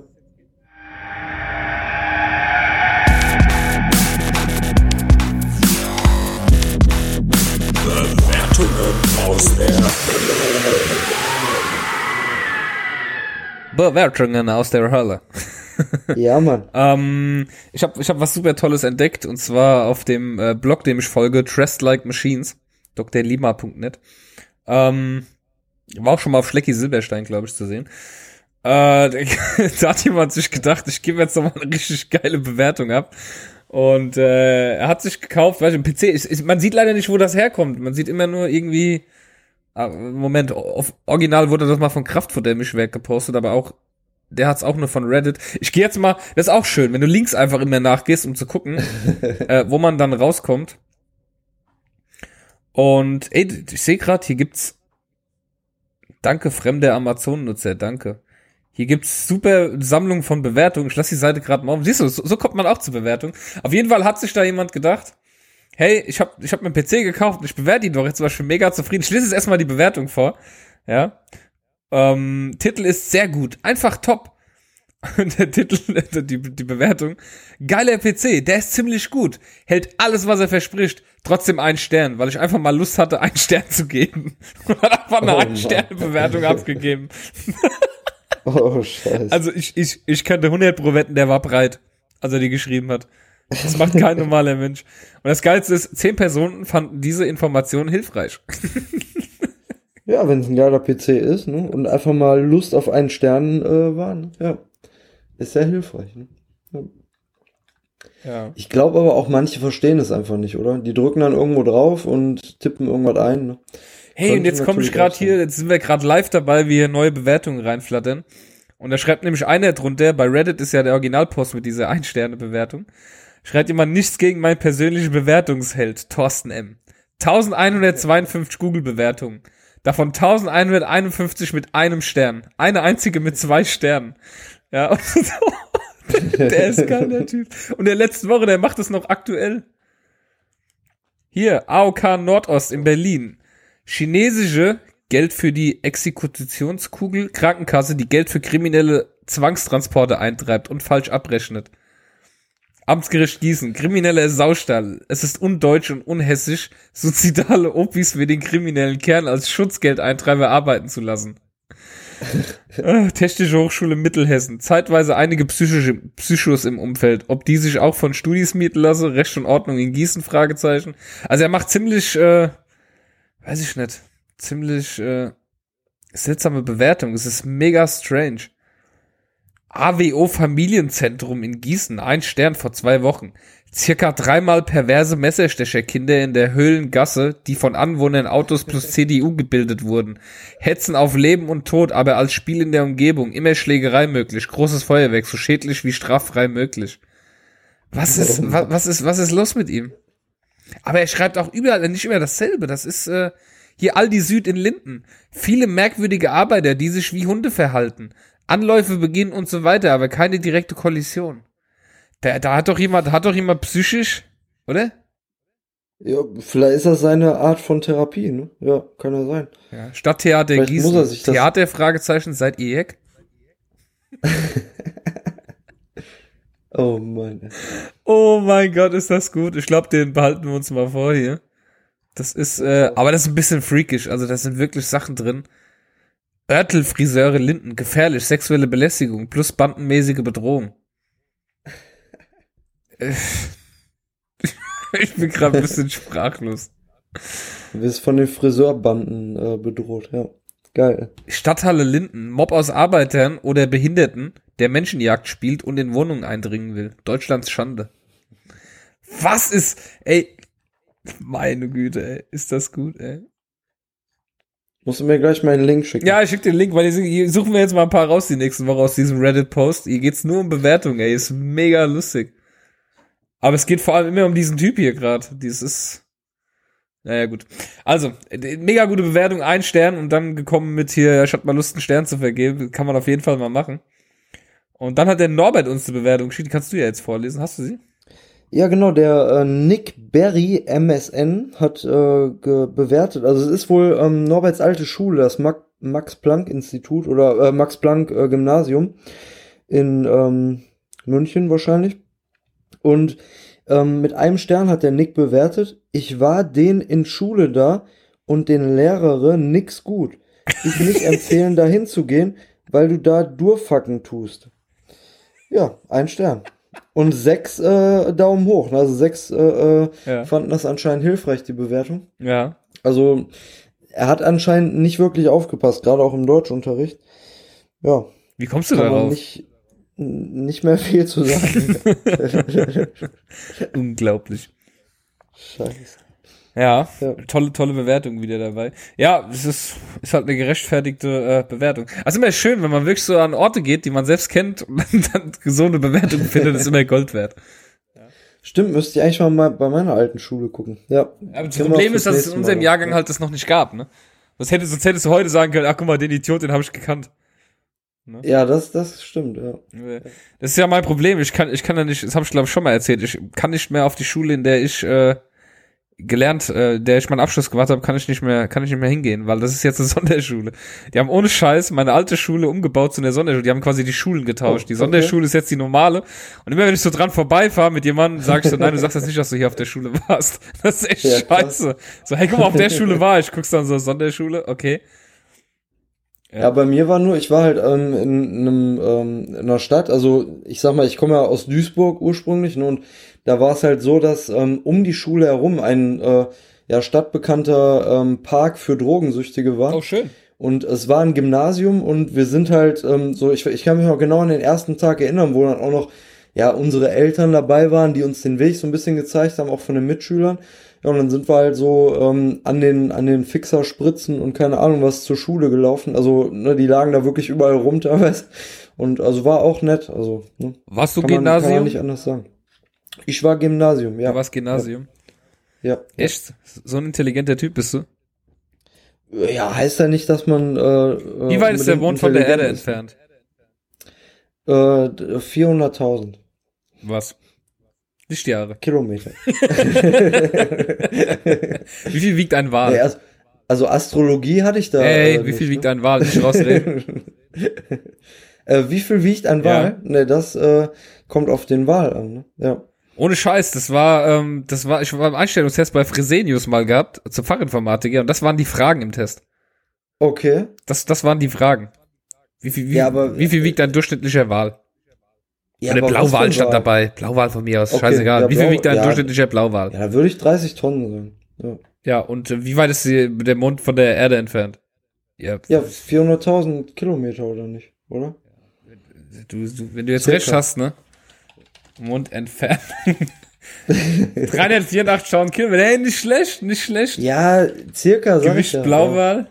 Bewertungen aus der Hölle. Ja, Mann. Ähm, ich habe ich hab was super Tolles entdeckt und zwar auf dem äh, Blog, dem ich folge, Dressed Like Machines, drlima.net. Ähm, war auch schon mal auf Schlecki Silberstein, glaube ich, zu sehen. Äh, da hat jemand sich gedacht, ich gebe jetzt noch mal eine richtig geile Bewertung ab. Und äh, er hat sich gekauft, weil im PC, ist, ist, man sieht leider nicht, wo das herkommt. Man sieht immer nur irgendwie, Moment, auf, original wurde das mal von Kraftfutter-Mischwerk gepostet, aber auch der hat's auch nur von Reddit. Ich gehe jetzt mal, das ist auch schön, wenn du Links einfach immer nachgehst, um zu gucken, äh, wo man dann rauskommt. Und ey, ich sehe gerade, hier gibt's Danke, fremde Amazon-Nutzer, danke. Hier gibt's super Sammlung von Bewertungen. Ich lasse die Seite gerade mal um. Siehst du, so, so kommt man auch zur Bewertung. Auf jeden Fall hat sich da jemand gedacht, hey, ich habe ich hab mir einen PC gekauft und ich bewerte ihn doch jetzt zum Beispiel mega zufrieden. Ich lese jetzt erstmal die Bewertung vor. Ja. Ähm, Titel ist sehr gut, einfach top. Und der Titel, die, die Bewertung, geiler PC, der ist ziemlich gut, hält alles, was er verspricht, trotzdem einen Stern, weil ich einfach mal Lust hatte, einen Stern zu geben. Und hat einfach eine Oh ein Sterne Bewertung abgegeben. Oh, scheiße. Also ich, ich, ich könnte 100 pro wetten, der war breit, als er die geschrieben hat. Das macht kein normaler Mensch. Und das Geilste ist, zehn Personen fanden diese Information hilfreich. Ja, wenn es ein geiler PC ist, ne? Und einfach mal Lust auf einen Stern äh, war, ne? Ja. Ist sehr hilfreich, ne? Ja. Ja. Ich glaube aber auch manche verstehen es einfach nicht, oder? Die drücken dann irgendwo drauf und tippen irgendwas ein. Ne? Hey, Könnte und jetzt komme ich gerade hier, jetzt sind wir gerade live dabei, wie hier neue Bewertungen reinflattern. Und da schreibt nämlich einer drunter, bei Reddit ist ja der Originalpost mit dieser Ein-Sterne-Bewertung, schreibt jemand nichts gegen meinen persönlichen Bewertungsheld, Thorsten M. 1152 Google-Bewertungen. Davon 1151 mit einem Stern. Eine einzige mit zwei Sternen. Ja, der ist geil, der Typ. Und der letzte Woche, der macht es noch aktuell. Hier, AOK Nordost in Berlin. Chinesische Geld für die Exekutionskugel Krankenkasse, die Geld für kriminelle Zwangstransporte eintreibt und falsch abrechnet. Amtsgericht Gießen, krimineller Saustall. Es ist undeutsch und unhessisch, suizidale Opis für den kriminellen Kern als Schutzgeldeintreiber arbeiten zu lassen. Äh, Technische Hochschule Mittelhessen. Zeitweise einige psychische Psychos im Umfeld. Ob die sich auch von Studis mieten lassen? Recht und Ordnung in Gießen? Fragezeichen. Also er macht ziemlich, äh, weiß ich nicht, ziemlich äh, seltsame Bewertung. Es ist mega strange. AWO Familienzentrum in Gießen, ein Stern vor zwei Wochen. Circa dreimal perverse Messerstecherkinder in der Höhlengasse, die von Anwohnern Autos plus CDU gebildet wurden. Hetzen auf Leben und Tod, aber als Spiel in der Umgebung. Immer Schlägerei möglich. Großes Feuerwerk, so schädlich wie straffrei möglich. Was ist, was, was ist, was ist los mit ihm? Aber er schreibt auch überall nicht immer dasselbe. Das ist äh, hier Aldi Süd in Linden. Viele merkwürdige Arbeiter, die sich wie Hunde verhalten. Anläufe beginnen und so weiter, aber keine direkte Kollision. Da, da hat doch jemand, hat doch jemand psychisch, oder? Ja, vielleicht ist das seine Art von Therapie, ne? Ja, kann ja sein. Ja. Stadttheater Vielleicht Gießen. muss er sich das- Theater Fragezeichen seit Ejek. Oh Mann. Oh mein Gott, ist das gut. Ich glaube, den behalten wir uns mal vor hier. Das ist, äh, aber das ist ein bisschen freakish. Also da sind wirklich Sachen drin. Örtelfriseure Linden, gefährlich, sexuelle Belästigung plus bandenmäßige Bedrohung. Äh, ich bin gerade ein bisschen sprachlos. Du wirst von den Friseurbanden äh, bedroht, ja. Geil. Stadthalle Linden, Mob aus Arbeitern oder Behinderten, der Menschenjagd spielt und in Wohnungen eindringen will. Deutschlands Schande. Was ist, ey, meine Güte, ey, ist das gut, ey. Musst du mir gleich mal einen Link schicken. Ja, ich schick den Link, weil hier suchen wir jetzt mal ein paar raus die nächsten Woche aus diesem Reddit-Post. Hier geht's nur um Bewertungen, ey, ist mega lustig. Aber es geht vor allem immer um diesen Typ hier gerade. Dieses naja, gut. Also, mega gute Bewertung, ein Stern und dann gekommen mit hier, ich hatte mal Lust, einen Stern zu vergeben. Kann man auf jeden Fall mal machen. Und dann hat der Norbert uns eine Bewertung geschickt, die kannst du ja jetzt vorlesen. Hast du sie? Ja, genau, der äh, Nick Berry MSN hat äh, bewertet, also es ist wohl ähm, Norberts alte Schule, das Ma Max Planck Institut oder äh, Max Planck äh, Gymnasium in ähm, München wahrscheinlich. Und ähm, mit einem Stern hat der Nick bewertet, ich war den in Schule da und den Lehrerin nix gut. Ich nicht empfehlen, da hinzugehen, weil du da Durfacken tust. Ja, ein Stern. Und sechs äh, Daumen hoch. Also sechs äh, äh, Ja. fanden das anscheinend hilfreich, die Bewertung. Ja. Also er hat anscheinend nicht wirklich aufgepasst, gerade auch im Deutschunterricht. Ja, Wie kommst du darauf? nicht, nicht mehr viel zu sagen. Unglaublich. Scheiße. Ja, Ja. tolle, tolle Bewertung wieder dabei. Ja, es ist, ist halt eine gerechtfertigte äh, Bewertung. Also immer schön, wenn man wirklich so an Orte geht, die man selbst kennt und dann so eine Bewertung findet, ist immer Gold wert. Stimmt, müsste ich eigentlich mal bei meiner alten Schule gucken. Ja. Aber das Problem ist, dass es in unserem Jahrgang halt das noch nicht gab, ne? Das hätte, sonst hättest du heute sagen können, ach guck mal, den Idiot, den habe ich gekannt. Ja, das, das stimmt, ja. Das ist ja mein Problem. Ich kann, ich kann ja nicht, das habe ich glaube ich schon mal erzählt, ich kann nicht mehr auf die Schule, in der ich äh, gelernt, äh, der ich meinen Abschluss gemacht habe, kann ich nicht mehr, kann ich nicht mehr hingehen, weil das ist jetzt eine Sonderschule. Die haben ohne Scheiß meine alte Schule umgebaut zu einer Sonderschule. Die haben quasi die Schulen getauscht. Oh, die okay. Sonderschule ist jetzt die normale. Und immer wenn ich so dran vorbeifahre mit jemandem, sag ich so, nein, du sagst jetzt nicht, dass du hier auf der Schule warst. Das ist echt Ja, krass. scheiße. So, hey, guck mal, auf der Schule war ich. Guckst dann so Sonderschule, okay. Ja. bei mir war nur, ich war halt ähm, in, einem, ähm, in einer Stadt, also ich sag mal, ich komme ja aus Duisburg ursprünglich ne, und da war es halt so, dass ähm, um die Schule herum ein äh, ja, stadtbekannter ähm, Park für Drogensüchtige war. Oh, schön. Und es war ein Gymnasium und wir sind halt ähm, so, ich, ich kann mich noch genau an den ersten Tag erinnern, wo dann auch noch ja unsere Eltern dabei waren, die uns den Weg so ein bisschen gezeigt haben, auch von den Mitschülern. Ja, und dann sind wir halt so ähm, an den an den Fixerspritzen und keine Ahnung was zur Schule gelaufen. Also ne, die lagen da wirklich überall rum teilweise. Und also war auch nett. Also ne, Warst du kann man, kann Gymnasium? man nicht anders sagen. Ich war Gymnasium, ja. Du warst Gymnasium. Ja. Echt? So ein intelligenter Typ bist du? Ja, heißt ja nicht, dass man. Äh, Wie weit ist der Mond von der Erde entfernt? Äh, 400.000 Was? Lichtjahre. Kilometer. Wie viel wiegt ein Wal? Nee, also, Astrologie hatte ich da. Ey, äh, wie nicht, viel wiegt ne? ein Wal? Nicht rausreden. äh, wie viel wiegt ein Ja. Wal? Ne, das äh, kommt auf den Wal an. Ne? Ja. Ohne Scheiß, das war, ähm, das war, ich war beim Einstellungstest bei Fresenius mal gehabt, zum Fachinformatiker, und das waren die Fragen im Test. Okay. Das, das waren die Fragen. Wie viel, wie, Ja, aber- wie viel wiegt ein durchschnittlicher Wal? Ja, Oder aber was für Blauwal ein stand dabei. Blauwal von mir aus, Okay, scheißegal. ja, wie viel wiegt ein ja. durchschnittlicher Blauwal? Ja, da würde ich 30 Tonnen sagen. Ja, Ja, und äh, wie weit ist die, der Mond von der Erde entfernt? Ja, ja 400.000 Kilometer oder nicht, oder? du, du, wenn du jetzt Circa. recht hast, ne? Mond entfernt. 384.000 Kilometer. Hey, nicht schlecht, nicht schlecht. Ja, circa, sag ich Gewicht ja. Blauwal?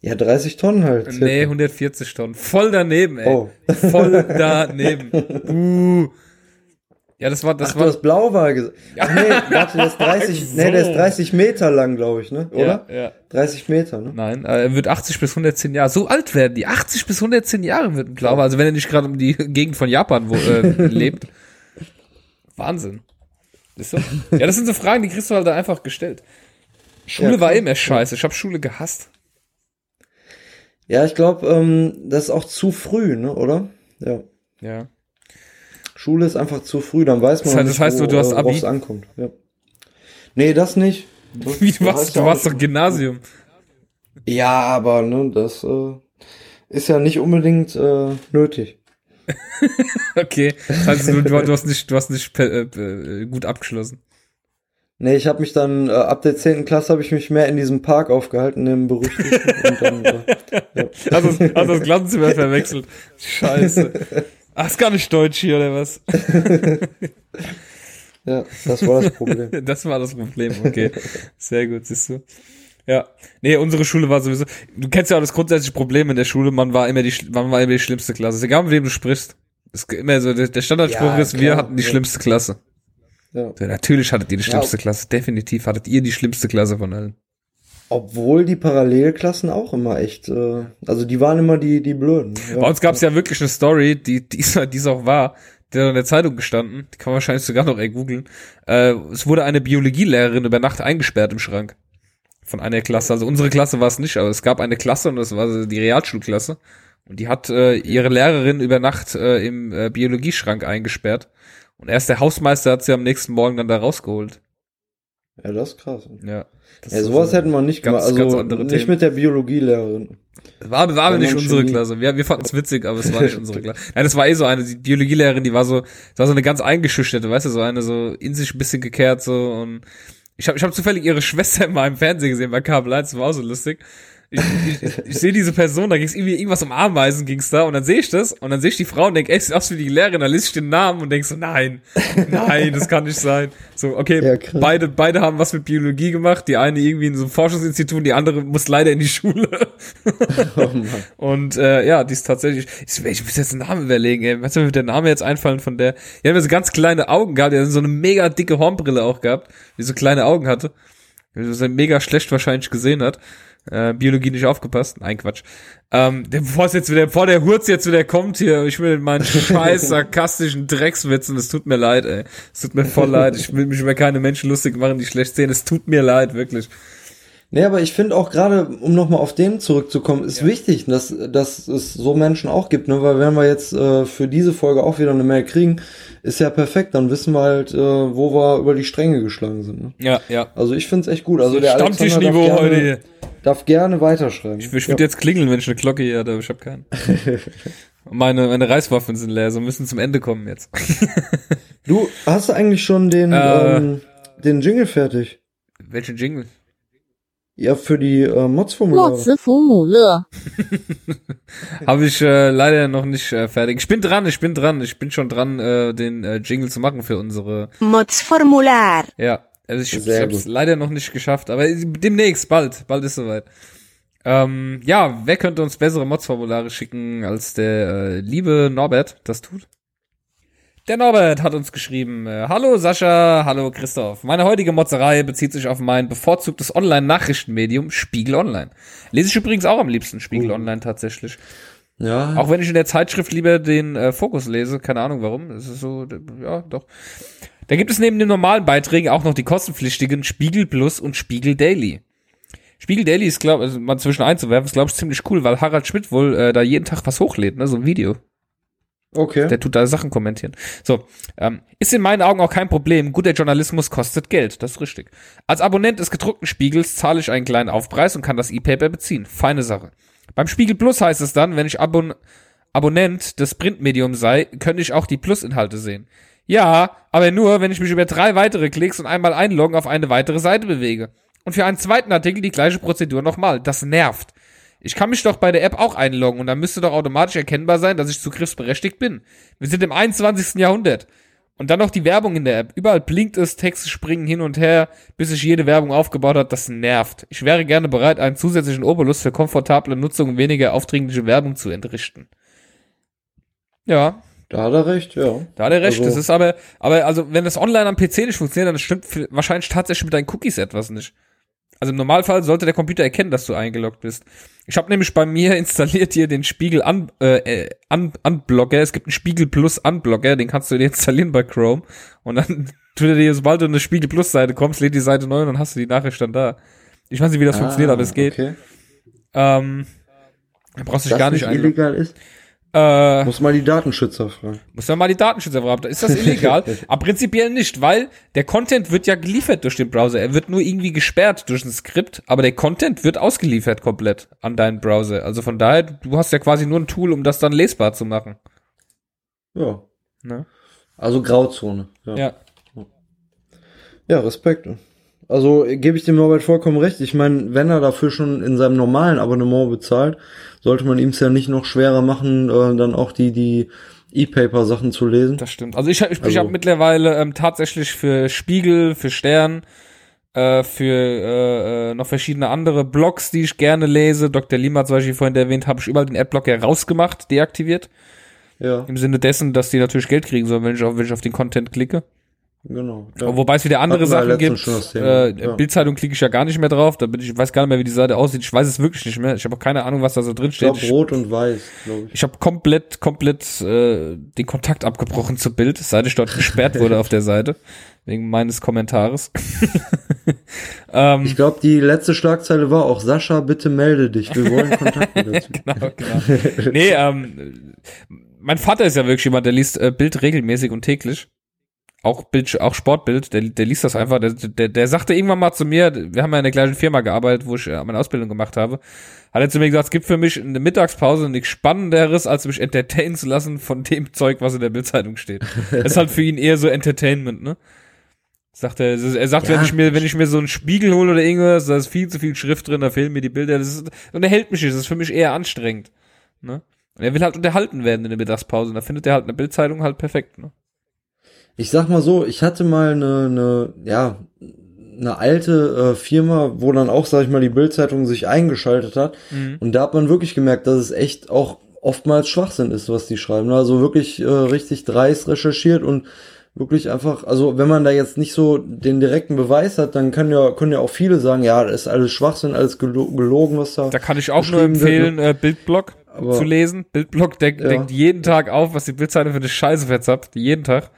Ja, 30 Tonnen halt. Circa. Nee, 140 Tonnen. Voll daneben, ey. Oh. Voll daneben. uh. Ja, das war, das Ach, du war. hast Blauwal gesagt. Ach nee, warte, der ist 30, Ach nee, der so. ist 30 Meter lang, glaube ich, ne? Oder? Ja, ja. 30 Meter, ne? Nein, äh, er wird 80 bis 110 Jahre. So alt werden die. 80 bis 110 Jahre wird ein Blauwal. Also wenn er nicht gerade um die Gegend von Japan wo, äh, lebt. Wahnsinn. Ist so? Ja, das sind so Fragen, die kriegst du halt da einfach gestellt. Schule Ja, war immer scheiße. Ich habe Schule gehasst. Ja, ich glaube, ähm, das ist auch zu früh, ne, oder? Ja. Ja. Schule ist einfach zu früh, dann weiß man Das heißt- nicht, das heißt, wo, du hast Abi? ankommt. Ja. Nee, das nicht. Das Wie, du warst, heißt du ja warst doch Gymnasium. Ja, aber ne, das äh, ist ja nicht unbedingt äh, nötig. Okay. Heißt, du, du, hast nicht, du hast nicht äh, äh, gut abgeschlossen. Nee, ich habe mich dann, äh, ab der 10. Klasse habe ich mich mehr in diesem Park aufgehalten, im berüchtigten. und dann, äh, Hast du hast das Klassenzimmer verwechselt? Scheiße. Ach, ist gar nicht Deutsch hier, oder was? ja, das war das Problem. Das war das Problem, okay. Sehr gut, siehst du. Ja. Nee, unsere Schule war sowieso. Du kennst ja auch das grundsätzliche Problem in der Schule, man war immer die, man war immer die schlimmste Klasse. Ist egal, mit wem du sprichst. Es ist immer so, der, Standardspruch Ja, ist, wir klar. hatten die Ja. schlimmste Klasse. Ja. Ja, natürlich hattet ihr die Ja. schlimmste Klasse. Definitiv hattet ihr die schlimmste Klasse von allen. Obwohl die Parallelklassen auch immer echt, äh, also die waren immer die, die Blöden. Ja. Bei uns gab es ja wirklich eine Story, die, die, ist, die ist auch wahr. Die hat in der Zeitung gestanden. Die kann man wahrscheinlich sogar noch ey googeln. Äh, es wurde eine Biologielehrerin über Nacht eingesperrt im Schrank. Von einer Klasse. Also unsere Klasse war es nicht, aber es gab eine Klasse und das war die Realschulklasse. Und die hat äh, ihre Lehrerin über Nacht äh, im äh, Biologieschrank eingesperrt. Und erst der Hausmeister hat sie am nächsten Morgen dann da rausgeholt. Ja, das ist krass. Ja. Ja, sowas so- hätten wir nicht ganz- gemacht. Also nicht Themen. mit der Biologielehrerin. War, war aber nicht unsere Chemie. Klasse. Wir, wir fanden es witzig, aber es war nicht unsere Klasse. Nein, das war eh so eine, die Biologielehrerin, die war so, das war so eine ganz eingeschüchterte, weißt du, so eine so in sich ein bisschen gekehrt so und ich habe ich hab zufällig ihre Schwester in meinem Fernsehen gesehen bei Kabel 1, das war auch so lustig. Ich, ich, ich, sehe diese Person, da ging's irgendwie irgendwas um Ameisen ging's da und dann sehe ich das und dann sehe ich die Frau und denk, ey, sieht aus wie die Lehrerin, dann lese ich den Namen und denk so, nein, nein, das kann nicht sein. So, okay, Ja, beide, beide haben was mit Biologie gemacht, die eine irgendwie in so einem Forschungsinstitut, die andere muss leider in die Schule. Oh. Und äh, ja, die ist tatsächlich. Ich, ich muss jetzt einen Namen überlegen, ey. Was wird der Name jetzt einfallen von der? Die haben ja so ganz kleine Augen gehabt, die hat so eine mega dicke Hornbrille auch gehabt, die so kleine Augen hatte. Die so mega schlecht wahrscheinlich gesehen hat. Äh, Biologie nicht aufgepasst. Nein, Quatsch. Ähm, der- bevor es jetzt wieder, bevor der Hurz jetzt wieder kommt hier, ich will meinen scheiß sarkastischen Dreckswitzen, es tut mir leid, ey. Es tut mir voll leid. Ich will mich über keine Menschen lustig machen, die schlecht sehen. Es tut mir leid, wirklich. Nee, aber ich finde auch gerade, um nochmal auf den zurückzukommen, ist wichtig, dass, dass es so Menschen auch gibt, ne? Weil wenn wir jetzt äh, für diese Folge auch wieder eine Mail kriegen, ist ja perfekt, dann wissen wir halt, äh, wo wir über die Stränge geschlagen sind. Ne? Ja, ja. Also ich find's echt gut. Also der Stammtischniveau darf heute gerne, hier. darf gerne weiterschreiben. Ich, ich würde jetzt klingeln, wenn ich eine Glocke hier hätte, aber ich habe keinen. meine, meine Reiswaffen sind leer, so müssen zum Ende kommen jetzt. Du, hast du eigentlich schon den, Äh. ähm, den Jingle fertig? Welchen Jingle? Ja, für die äh, Mods-Formulare. Mods-Formulare. Habe ich äh, leider noch nicht äh, fertig. Ich bin dran, ich bin dran, ich bin schon dran, äh, den äh, Jingle zu machen für unsere Mods-Formular. Ja, also ich, ich habe es leider noch nicht geschafft, aber äh, demnächst, bald, bald ist soweit. Ähm, ja, wer könnte uns bessere Mods-Formulare schicken als der äh, liebe Norbert? Das tut. Der Norbert hat uns geschrieben, äh, hallo Sascha, hallo Christoph. Meine heutige Motzerei bezieht sich auf mein bevorzugtes Online-Nachrichtenmedium Spiegel Online. Lese ich übrigens auch am liebsten Spiegel Online tatsächlich. Ja, Auch wenn ich in der Zeitschrift lieber den äh, Fokus lese, keine Ahnung warum. Es ist so, ja, doch. Da gibt es neben den normalen Beiträgen auch noch die kostenpflichtigen Spiegel Plus und Spiegel Daily. Spiegel Daily ist, glaube also mal zwischen einzuwerfen, ist, glaube ich, ziemlich cool, weil Harald Schmidt wohl äh, da jeden Tag was hochlädt, ne, so ein Video. Okay. Der tut da Sachen kommentieren. So, ähm, ist in meinen Augen auch kein Problem. Guter Journalismus kostet Geld, das ist richtig. Als Abonnent des gedruckten Spiegels zahle ich einen kleinen Aufpreis und kann das E-Paper beziehen. Feine Sache. Beim Spiegel Plus heißt es dann, wenn ich Abon Abonnent des Printmediums sei, könnte ich auch die Plus-Inhalte sehen. Ja, aber nur, wenn ich mich über drei weitere Klicks und einmal einloggen auf eine weitere Seite bewege. Und für einen zweiten Artikel die gleiche Prozedur nochmal. Das nervt. Ich kann mich doch bei der App auch einloggen und dann müsste doch automatisch erkennbar sein, dass ich zugriffsberechtigt bin. Wir sind im 21. Jahrhundert. Und dann noch die Werbung in der App. Überall blinkt es, Texte springen hin und her, bis sich jede Werbung aufgebaut hat. Das nervt. Ich wäre gerne bereit, einen zusätzlichen Obolus für komfortable Nutzung und weniger aufdringliche Werbung zu entrichten. Ja, Da hat er recht, ja. da hat er recht. Also- das ist aber, aber also, wenn das online am PC nicht funktioniert, dann stimmt wahrscheinlich tatsächlich mit deinen Cookies etwas nicht. Also im Normalfall sollte der Computer erkennen, dass du eingeloggt bist. Ich habe nämlich bei mir installiert hier den Spiegel Un äh, äh, Un Unblocker. Es gibt einen Spiegel Plus Unblocker, den kannst du dir installieren bei Chrome. Und dann tut er dir, sobald du in eine Spiegel Plus Seite kommst, lädt die Seite neu und dann hast du die Nachricht dann da. Ich weiß nicht, wie das funktioniert, aber es geht. Ah, Okay. Ähm, da brauchst du dich gar nicht nicht illegal ist, Äh, muss mal die Datenschützer fragen. Muss man mal die Datenschützer fragen. Ist das illegal? Aber prinzipiell nicht, weil der Content wird ja geliefert durch den Browser. Er wird nur irgendwie gesperrt durch ein Skript, aber der Content wird ausgeliefert komplett an deinen Browser. Also von daher, du hast ja quasi nur ein Tool, um das dann lesbar zu machen. Ja. Ne? Also Grauzone. Ja. Ja. Ja, Respekt. Also gebe ich dem Norbert vollkommen recht. Ich meine, wenn er dafür schon in seinem normalen Abonnement bezahlt, sollte man ihm es ja nicht noch schwerer machen, äh, dann auch die die E-Paper-Sachen zu lesen. Das stimmt. Also ich, ich, ich Also- habe mittlerweile ähm, tatsächlich für Spiegel, für Stern, äh, für äh, äh, noch verschiedene andere Blogs, die ich gerne lese. Dr. Lima zum Beispiel vorhin erwähnt, habe ich überall den Adblocker rausgemacht, deaktiviert. Ja, Im Sinne dessen, dass die natürlich Geld kriegen sollen, wenn ich auf, wenn ich auf den Content klicke. Genau. Wobei es wieder andere Sachen gibt. Äh, ja. Bildzeitung klicke ich ja gar nicht mehr drauf. Da bin ich, weiß gar nicht mehr, wie die Seite aussieht. Ich weiß es wirklich nicht mehr. Ich habe auch keine Ahnung, was da so drin ich steht. Ich, rot und weiß, glaube ich. ich habe komplett, komplett äh, den Kontakt abgebrochen zu Bild, seit ich dort gesperrt wurde auf der Seite. Wegen meines Kommentares. ähm, Ich glaube, die letzte Schlagzeile war auch Sascha, bitte melde dich. Wir wollen Kontakt mit dir. genau, genau. Nee, ähm, mein Vater ist ja wirklich jemand, der liest äh, Bild regelmäßig und täglich. Auch Bild, auch Sportbild, der, der liest das einfach. Der, der, der sagte irgendwann mal zu mir, wir haben ja in der gleichen Firma gearbeitet, wo ich äh, meine Ausbildung gemacht habe, hat er zu mir gesagt, es gibt für mich in der Mittagspause nichts Spannenderes, als mich entertainen zu lassen von dem Zeug, was in der Bildzeitung steht. Das ist halt für ihn eher so Entertainment, ne? Sagt er, er sagt, Ja. wenn ich mir, wenn ich mir so einen Spiegel hole oder irgendwas, da ist viel zu viel Schrift drin, da fehlen mir die Bilder, das ist, und er hält mich nicht, das ist für mich eher anstrengend, ne? Und er will halt unterhalten werden in der Mittagspause, und da findet er halt eine Bildzeitung halt perfekt, ne? Ich sag mal so, ich hatte mal eine, eine ja, eine alte äh, Firma, wo dann auch, sag ich mal, die Bildzeitung sich eingeschaltet hat. Und da hat man wirklich gemerkt, dass es echt auch oftmals Schwachsinn ist, was die schreiben. Also wirklich äh, richtig dreist recherchiert und wirklich einfach, also wenn man da jetzt nicht so den direkten Beweis hat, dann kann ja, können ja auch viele sagen, ja, das ist alles Schwachsinn, alles gelo gelogen, was da. Da kann ich auch nur empfehlen, äh, Bildblog zu lesen. Bildblog deckt, Ja. deckt jeden Tag auf, was die Bildzeitung für eine Scheiße verzapft, jeden Tag.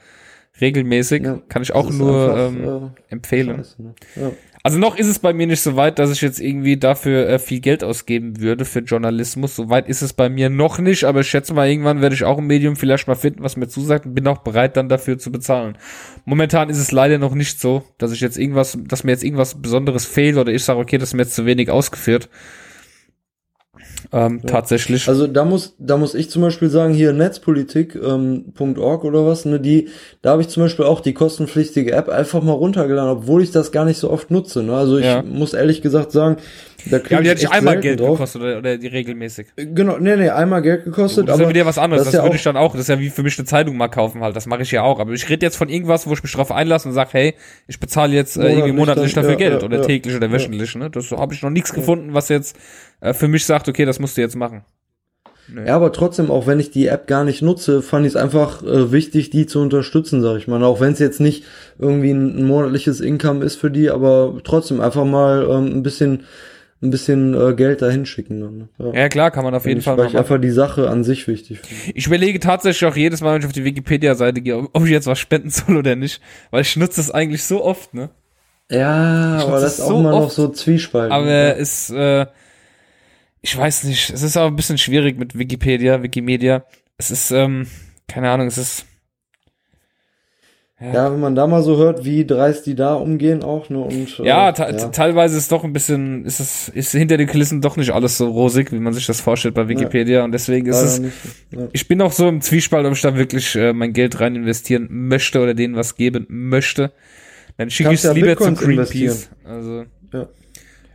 Regelmäßig. Ja, kann ich auch nur einfach, ähm, äh, empfehlen. Scheiße, ne? ja. Also noch ist es bei mir nicht so weit, dass ich jetzt irgendwie dafür äh, viel Geld ausgeben würde für Journalismus. So weit ist es bei mir noch nicht, aber ich schätze mal, irgendwann werde ich auch ein Medium vielleicht mal finden, was mir zusagt und bin auch bereit, dann dafür zu bezahlen. Momentan ist es leider noch nicht so, dass ich jetzt irgendwas, dass mir jetzt irgendwas Besonderes fehlt oder ich sage, okay, das ist mir jetzt zu wenig ausgeführt. Ähm, Tatsächlich. Also da muss, da muss ich zum Beispiel sagen, hier netzpolitik.org oder was, ne, die, da habe ich zum Beispiel auch die kostenpflichtige App einfach mal runtergeladen, obwohl ich das gar nicht so oft nutze. Ne? Also ich Ja. muss ehrlich gesagt sagen, da ja, aber die ich hat dich echt einmal Geld drauf. gekostet oder, oder die regelmäßig. Genau, nee, nee, einmal Geld gekostet, Das ist ja aber wieder was anderes. das Das, ja würde ich dann auch. Das ist ja wie für mich eine Zeitung mal kaufen halt. Das mache ich ja auch. Aber ich rede jetzt von irgendwas, wo ich mich drauf einlasse und sage, hey, ich bezahle jetzt äh, irgendwie Monatlich dafür ja, Geld ja, oder täglich oder wöchentlich. Ne? Das habe ich noch nichts gefunden, was jetzt äh, für mich sagt, okay, das musst du jetzt machen. Ja, aber trotzdem, auch wenn ich die App gar nicht nutze, fand ich es einfach äh, wichtig, die zu unterstützen, sag ich mal. Auch wenn es jetzt nicht irgendwie ein, ein monatliches Income ist für die, aber trotzdem einfach mal ähm, ein bisschen, ein bisschen äh, Geld dahin schicken. Ne? ja. Ja klar, kann man auf jeden ich, Fall weil ich einfach die Sache an sich wichtig finde. Ich überlege tatsächlich auch jedes Mal, wenn ich auf die Wikipedia-Seite gehe, ob ich jetzt was spenden soll oder nicht. Weil ich nutze das eigentlich so oft, ne? Ja, aber das es ist auch so immer noch oft, so Zwiespalt. Aber ja. es, äh, ich weiß nicht, es ist auch ein bisschen schwierig mit Wikipedia, Wikimedia. Es ist, ähm, keine Ahnung, es ist, ja, wenn man da mal so hört, wie dreist die da umgehen auch, ne? Und, äh, ja, te- teilweise ist doch ein bisschen, ist es, ist hinter den Kulissen doch nicht alles so rosig, wie man sich das vorstellt bei Wikipedia. Und deswegen ist es, nicht. Ja. ich bin auch so im Zwiespalt, ob ich da wirklich äh, mein Geld rein investieren möchte oder denen was geben möchte. Dann schicke ich es ja lieber zu Bitcoins Greenpeace. investieren. Also. Ja.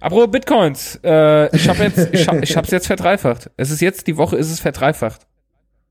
Apropos Bitcoins, äh, ich habe jetzt, ich hab, ich hab's jetzt verdreifacht. Es ist jetzt, die Woche ist es verdreifacht.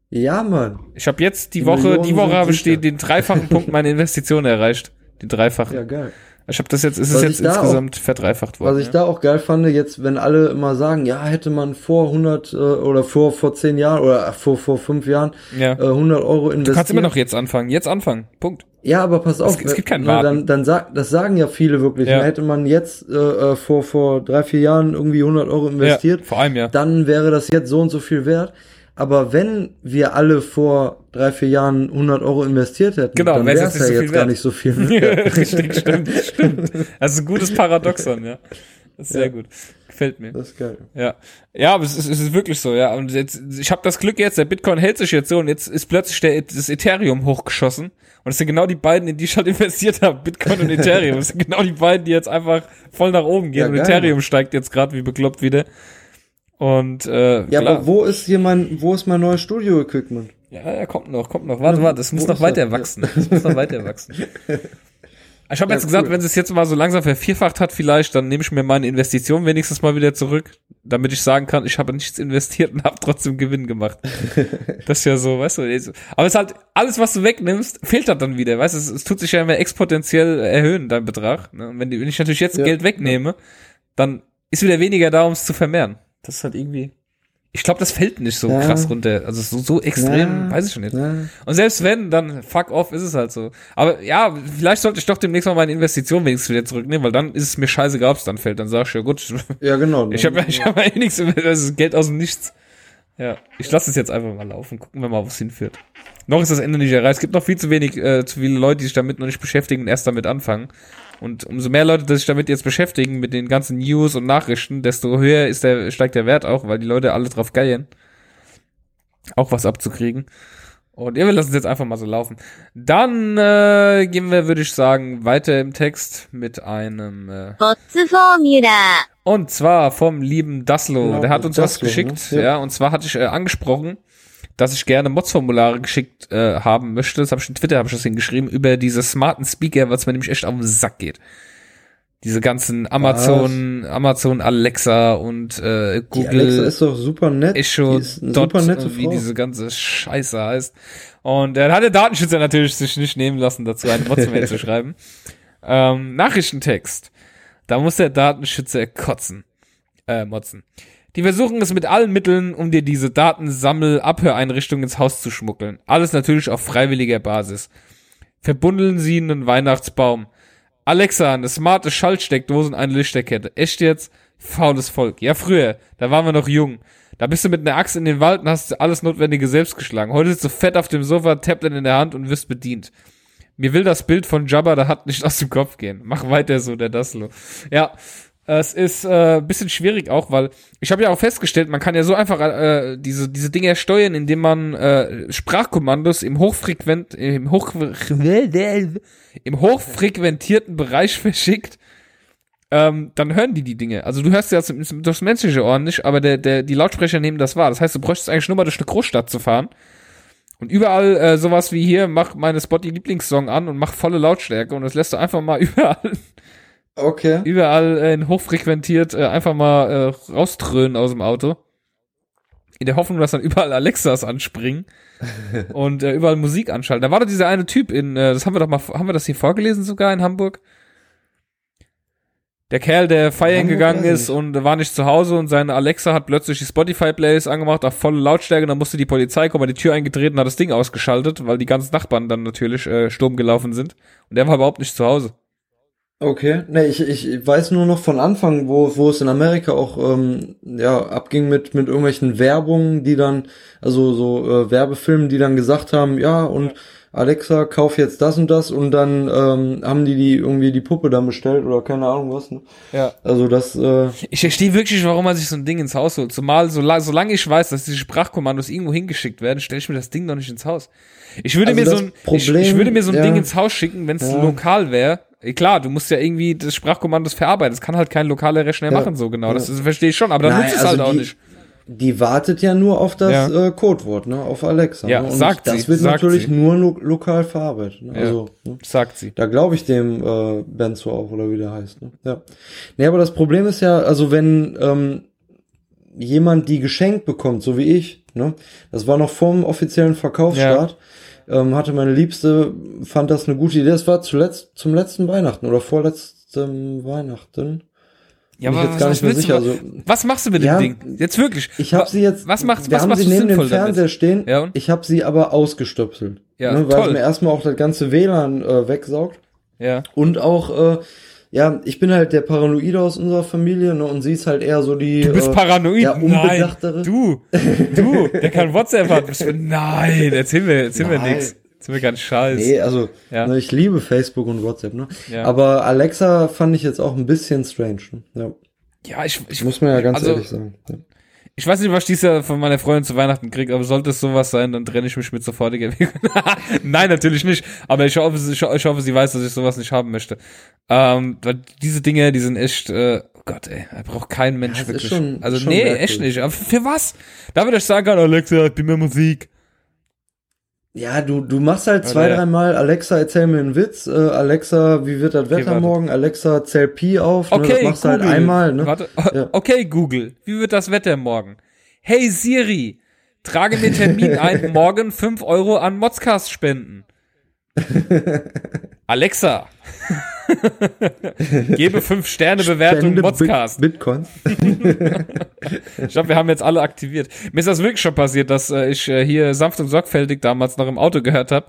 Ja, Mann. Ich habe jetzt die, Die Woche, Millionen die Woche habe ich den, den dreifachen Punkt meiner Investition erreicht. Den dreifachen. Ja, geil. Ich habe das jetzt, ist es Was jetzt ich da insgesamt verdreifacht worden. Was ich ja. da auch geil fand, jetzt, wenn alle immer sagen, ja, hätte man vor 100 äh, oder vor, vor 10 Jahren oder vor, vor 5 Jahren Ja. äh, 100 Euro investieren. Du kannst immer noch jetzt anfangen. Jetzt anfangen. Punkt. Ja, aber pass auf. es gibt kein na, Warten. Dann, dann sag, das sagen ja viele wirklich. Ja. Hätte man jetzt äh, äh, vor, vor drei, vier Jahren irgendwie 100 Euro investiert, Ja, vor allem ja. dann wäre das jetzt so und so viel wert. Aber wenn wir alle vor drei, vier Jahren 100 Euro investiert hätten, Genau, dann wäre es ja so jetzt gar wert. nicht so viel. Richtig, stimmt, stimmt. Das ist ein gutes Paradoxon, ja. Das ist sehr Ja. gut. Gefällt mir. Das ist geil. Ja, ja, aber es ist, es ist wirklich so, ja. Und jetzt, ich habe das Glück jetzt, der Bitcoin hält sich jetzt so und jetzt ist plötzlich der, das Ethereum hochgeschossen. Und das sind genau die beiden, in die ich halt investiert habe, Bitcoin und Ethereum. Das sind genau die beiden, die jetzt einfach voll nach oben gehen. Ja, und geil, Ethereum steigt jetzt gerade wie bekloppt wieder. Und äh, Ja, klar. aber wo ist hier mein, wo ist mein neues Studio-Equipment? Ja, ja, kommt noch, kommt noch. Warte, warte, das muss noch weiter das? wachsen. Das muss noch weiter wachsen. Ich habe Ja, jetzt gesagt, cool. wenn es jetzt mal so langsam vervierfacht hat, vielleicht, dann nehme ich mir meine Investition wenigstens mal wieder zurück, damit ich sagen kann, ich habe nichts investiert und habe trotzdem Gewinn gemacht. das ist ja so, weißt du. Aber es ist halt, alles, was du wegnimmst, fehlt halt dann wieder, weißt du, es, es tut sich ja immer exponentiell erhöhen, dein Betrag. Ne? Und wenn, wenn ich natürlich jetzt Ja. Geld wegnehme, dann ist wieder weniger da, um es zu vermehren. Das ist halt irgendwie. Ich glaube, das fällt nicht so Ja. krass runter. Also so, so extrem, Ja. weiß ich nicht. Ja. Und selbst wenn, dann fuck off, ist es halt so. Aber ja, vielleicht sollte ich doch demnächst mal meine Investition wenigstens wieder zurücknehmen, weil dann ist es mir scheißegal, ob es dann fällt. Dann sag ich ja gut, Ja, genau. ich habe ja, ich hab ja eh nichts, das ist Geld aus dem Nichts. Ja, ich lasse es jetzt einfach mal laufen. Gucken wir mal, wo es hinführt. Noch ist das Ende nicht erreicht. Es gibt noch viel zu wenig, äh, zu viele Leute, die sich damit noch nicht beschäftigen und erst damit anfangen. Und umso mehr Leute die sich damit jetzt beschäftigen, mit den ganzen News und Nachrichten, desto höher ist der, steigt der Wert auch, weil die Leute alle drauf geilen, Auch was abzukriegen. Und ja, wir lassen es jetzt einfach mal so laufen. Dann äh, gehen wir, würde ich sagen, weiter im Text mit einem äh, Und zwar vom lieben Daslo. Genau, der hat uns Daslo, was geschickt. Ne? Ja. ja. und zwar hatte ich äh, angesprochen, dass ich gerne Mods-Formulare geschickt äh, haben möchte. Das habe ich in Twitter habe ich das hingeschrieben über diese smarten Speaker, was mir nämlich echt auf den Sack geht. Diese ganzen Amazon, Amazon Alexa und äh, Die Google Alexa ist doch super nett. Echo die Dot, wie diese ganze Scheiße heißt. Und äh, da hat der Datenschützer natürlich sich nicht nehmen lassen, dazu eine Mods-Mail zu schreiben. Ähm, Nachrichtentext. Da muss der Datenschützer kotzen. Äh, motzen. Die versuchen es mit allen Mitteln, um dir diese Datensammel-Abhöreinrichtung ins Haus zu schmuggeln. Alles natürlich auf freiwilliger Basis. Verbundeln sie einen Weihnachtsbaum. Alexa, eine smarte Schaltsteckdose und eine Lichterkette. Echt jetzt? Faules Volk. Ja, früher. Da waren wir noch jung. Da bist du mit einer Axt in den Wald und hast alles Notwendige selbst geschlagen. Heute sitzt du fett auf dem Sofa, Tablet in der Hand und wirst bedient. Mir will das Bild von Jabba, da hat nicht aus dem Kopf gehen. Mach weiter so, der Daslo. Ja, es ist äh, bisschen schwierig auch, weil ich habe ja auch festgestellt, man kann ja so einfach äh, diese diese Dinge steuern, indem man äh, Sprachkommandos im hochfrequent im hoch im hochfrequentierten Bereich verschickt. Ähm, dann hören die die Dinge. Also du hörst ja das, das menschliche Ohr nicht, aber der, der, die Lautsprecher nehmen das wahr. Das heißt, du bräuchtest eigentlich nur mal durch eine Großstadt zu fahren und überall äh, sowas wie hier, mach meine Spotty Lieblingssong an und mach volle Lautstärke und das lässt du einfach mal überall, Okay. überall äh, in hochfrequentiert äh, einfach mal äh, rauströnen aus dem Auto. In der Hoffnung, dass dann überall Alexas anspringen und äh, überall Musik anschalten. Da war doch dieser eine Typ in, äh, das haben wir doch mal, haben wir das hier vorgelesen sogar in Hamburg? Der Kerl, der feiern Hamburg gegangen ist und war nicht zu Hause und seine Alexa hat plötzlich die Spotify-Playlist angemacht auf volle Lautstärke, dann musste die Polizei kommen, hat die Tür eingetreten, hat das Ding ausgeschaltet, weil die ganzen Nachbarn dann natürlich äh, Sturm gelaufen sind. Und der war überhaupt nicht zu Hause. Okay, ne, ich, ich weiß nur noch von Anfang, wo, wo es in Amerika auch ähm, ja abging mit mit irgendwelchen Werbungen, die dann also so äh, Werbefilmen, die dann gesagt haben, ja und Alexa, kauf jetzt das und das und dann ähm, haben die die irgendwie die Puppe dann bestellt oder keine Ahnung was. Ne? Ja. Also das äh, Ich verstehe wirklich, warum man sich so ein Ding ins Haus holt. Zumal, so, solange ich weiß, dass diese Sprachkommandos irgendwo hingeschickt werden, stelle ich mir das Ding doch nicht ins Haus. Ich würde Also mir so ein, Problem, ich, ich würde mir so ein ja. Ding ins Haus schicken, wenn es Ja. lokal wäre. Klar, du musst ja irgendwie das Sprachkommandos verarbeiten. Das kann halt kein lokaler Rechner Ja. machen, so genau. Das, das verstehe ich schon, aber dann Nein, nutzt es also halt auch die- nicht. die wartet ja nur auf das Ja. äh, Codewort, ne, auf Alexa. Ja, ne? Und sagt das sie, wird sagt natürlich sie. nur lo lokal verarbeitet. Ne? Ja. Also ne? Sagt sie. Da glaube ich dem äh, Benzo auch, oder wie der heißt. Ne? Ja. Nee, aber das Problem ist ja, also wenn ähm, jemand die geschenkt bekommt, so wie ich, ne, das war noch vorm offiziellen Verkaufsstart, ähm, hatte meine Liebste, fand das eine gute Idee. Das war zuletzt zum letzten Weihnachten oder vorletztem Weihnachten. Ja, Bin aber jetzt gar was, nicht mehr willst sicher, du, also- was machst du mit Ja, dem Ding? Jetzt wirklich. Ich habe sie jetzt. Was macht, wir was haben machst sie du neben dem Fernseher damit? stehen. Ja? Ich habe sie aber ausgestöpselt. Ja, ne, weil toll. es mir erstmal auch das ganze WLAN äh, wegsaugt. Ja. Und auch, äh, ja, ich bin halt der Paranoide aus unserer Familie, ne, und sie ist halt eher so die. Du bist äh, paranoid. Ja, Nein. unbedachtere. Du, du, der kann WhatsApp haben. Nein, erzähl mir, erzähl mir Nein. nix. Erzähl mir ganz Scheiß. Nee, also, Ja. ne, ich liebe Facebook und WhatsApp, ne? Ja. Aber Alexa fand ich jetzt auch ein bisschen strange. Ne? Ja, Ja, ich, ich muss man ja ganz also, ehrlich sagen. Ich weiß nicht, was ich dieses Jahr von meiner Freundin zu Weihnachten krieg, aber sollte es sowas sein, dann trenne ich mich mit sofortiger Wirkung. Nein, natürlich nicht. Aber ich hoffe, sie- ich, ho- ich hoffe, sie weiß, dass ich sowas nicht haben möchte. Ähm, weil diese Dinge, die sind echt, äh, oh Gott, ey, da braucht kein Mensch Ja, wirklich. schon- also schon nee, merkwürdig. echt nicht. Aber für was? Da würde ich sagen, Alexa, gib mir Musik. Ja, du, du machst halt zwei, Oder- dreimal, Alexa, erzähl mir einen Witz, äh, Alexa, wie wird das Wetter warte. morgen, Alexa, zähl Pi auf, ne? das Okay, machst du halt Google. einmal, ne? Warte, Ja. okay, Google, wie wird das Wetter morgen? Hey Siri, trage mir Termin ein, morgen 5 Euro an Modscast spenden. Alexa, gebe 5 Sterne Bewertung. Bit Bitcoin. Ich glaube, wir haben jetzt alle aktiviert. Mir ist das wirklich schon passiert, dass äh, ich äh, hier sanft und sorgfältig damals noch im Auto gehört habe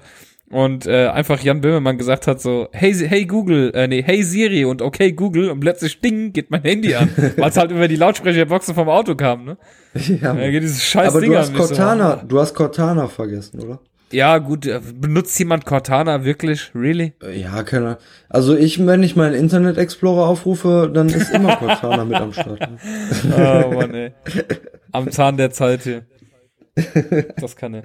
und äh, einfach Jan Böhmermann gesagt hat so, hey, hey Google, äh, nee, hey Siri und okay Google und plötzlich ding geht mein Handy an, weil es halt über die Lautsprecherboxen vom Auto kam, ne? ja, Da geht dieses scheiß aber Ding du hast Ich so, Cortana, du hast Cortana vergessen, oder? Ja, gut, äh, benutzt jemand Cortana wirklich? Really? Äh, Ja, keine Ahnung. Also ich, wenn ich meinen Internet Explorer aufrufe, dann ist immer Cortana mit am Start. Oh Mann, ey. Am Zahn der Zeit hier. Das kann er.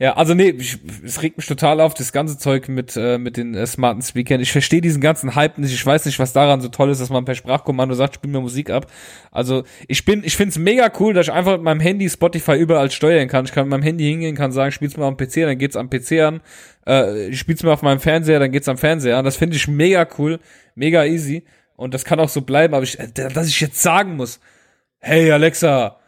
Ja, also nee, ich, es regt mich total auf, das ganze Zeug mit, äh, mit den äh, smarten Speakern. Ich verstehe diesen ganzen Hype nicht. Ich weiß nicht, was daran so toll ist, dass man per Sprachkommando sagt, spiel mir Musik ab. Also ich bin, ich find's mega cool, dass ich einfach mit meinem Handy Spotify überall steuern kann. Ich kann mit meinem Handy hingehen, kann sagen, spiel's mir am PC, dann geht's am PC an. Äh, ich spiel's mir auf meinem Fernseher, dann geht's am Fernseher an. Das finde ich mega cool, mega easy. Und das kann auch so bleiben, aber ich, äh, dass ich jetzt sagen muss, hey Alexa,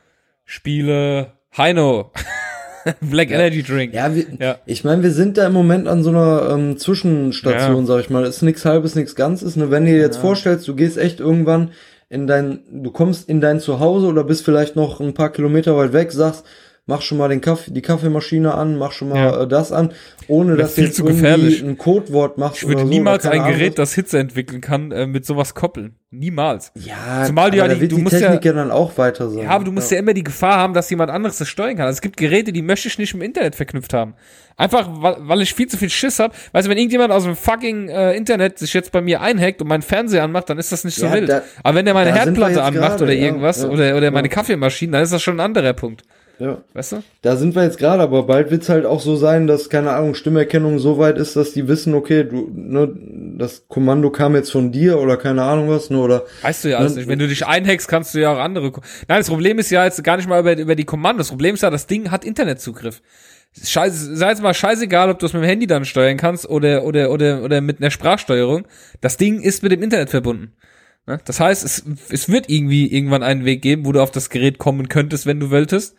spiele Heino. Black Energy Drink. Ja, wir, Ja. ich meine, wir sind da im Moment an so einer ähm, Zwischenstation, Ja. sag ich mal. Ist nichts halbes, nichts Ganzes. Ne? Wenn du dir jetzt vorstellst, du gehst echt irgendwann in dein, du kommst in dein Zuhause oder bist vielleicht noch ein paar Kilometer weit weg, sagst, mach schon mal den Kaffee, die Kaffeemaschine an, mach schon mal Ja. äh, das an, ohne dass du jetzt zu irgendwie gefährlich. ein Codewort machst Ich würde so, niemals ein Ahnung Gerät, was. das Hitze entwickeln kann, äh, mit sowas koppeln. Niemals. ja, Zumal die aber ja die- du die musst ja- Technik ja, dann auch weiter sein. Ja, aber du musst ja. immer die Gefahr haben, dass jemand anderes das steuern kann. Also es gibt Geräte, die möchte ich nicht im Internet verknüpft haben. Einfach, weil, weil ich viel zu viel Schiss hab. Weißt du, wenn irgendjemand aus dem fucking äh, Internet sich jetzt bei mir einhackt und meinen Fernseher anmacht, dann ist das nicht so Ja, wild. da- aber wenn der meine Herdplatte anmacht gerade, oder ja, irgendwas ja, oder, oder ja. meine Kaffeemaschine, dann ist das schon ein anderer Punkt. Ja. Weißt du? Da sind wir jetzt gerade, aber bald wird's halt auch so sein, dass, keine Ahnung, Stimmerkennung so weit ist, dass die wissen, okay, du, ne, das Kommando kam jetzt von dir oder keine Ahnung was, ne, oder Weißt du ja alles Ne, nicht. Wenn du dich einhackst, kannst du ja auch andere. Ko- Nein, das Problem ist ja jetzt gar nicht mal über, über die Kommandos. Das Problem ist ja, das Ding hat Internetzugriff. Scheiße, sei jetzt mal scheißegal, ob du es mit dem Handy dann steuern kannst oder, oder, oder, oder mit einer Sprachsteuerung. Das Ding ist mit dem Internet verbunden. Ne? Das heißt, es, es wird irgendwie irgendwann einen Weg geben, wo du auf das Gerät kommen könntest, wenn du wolltest.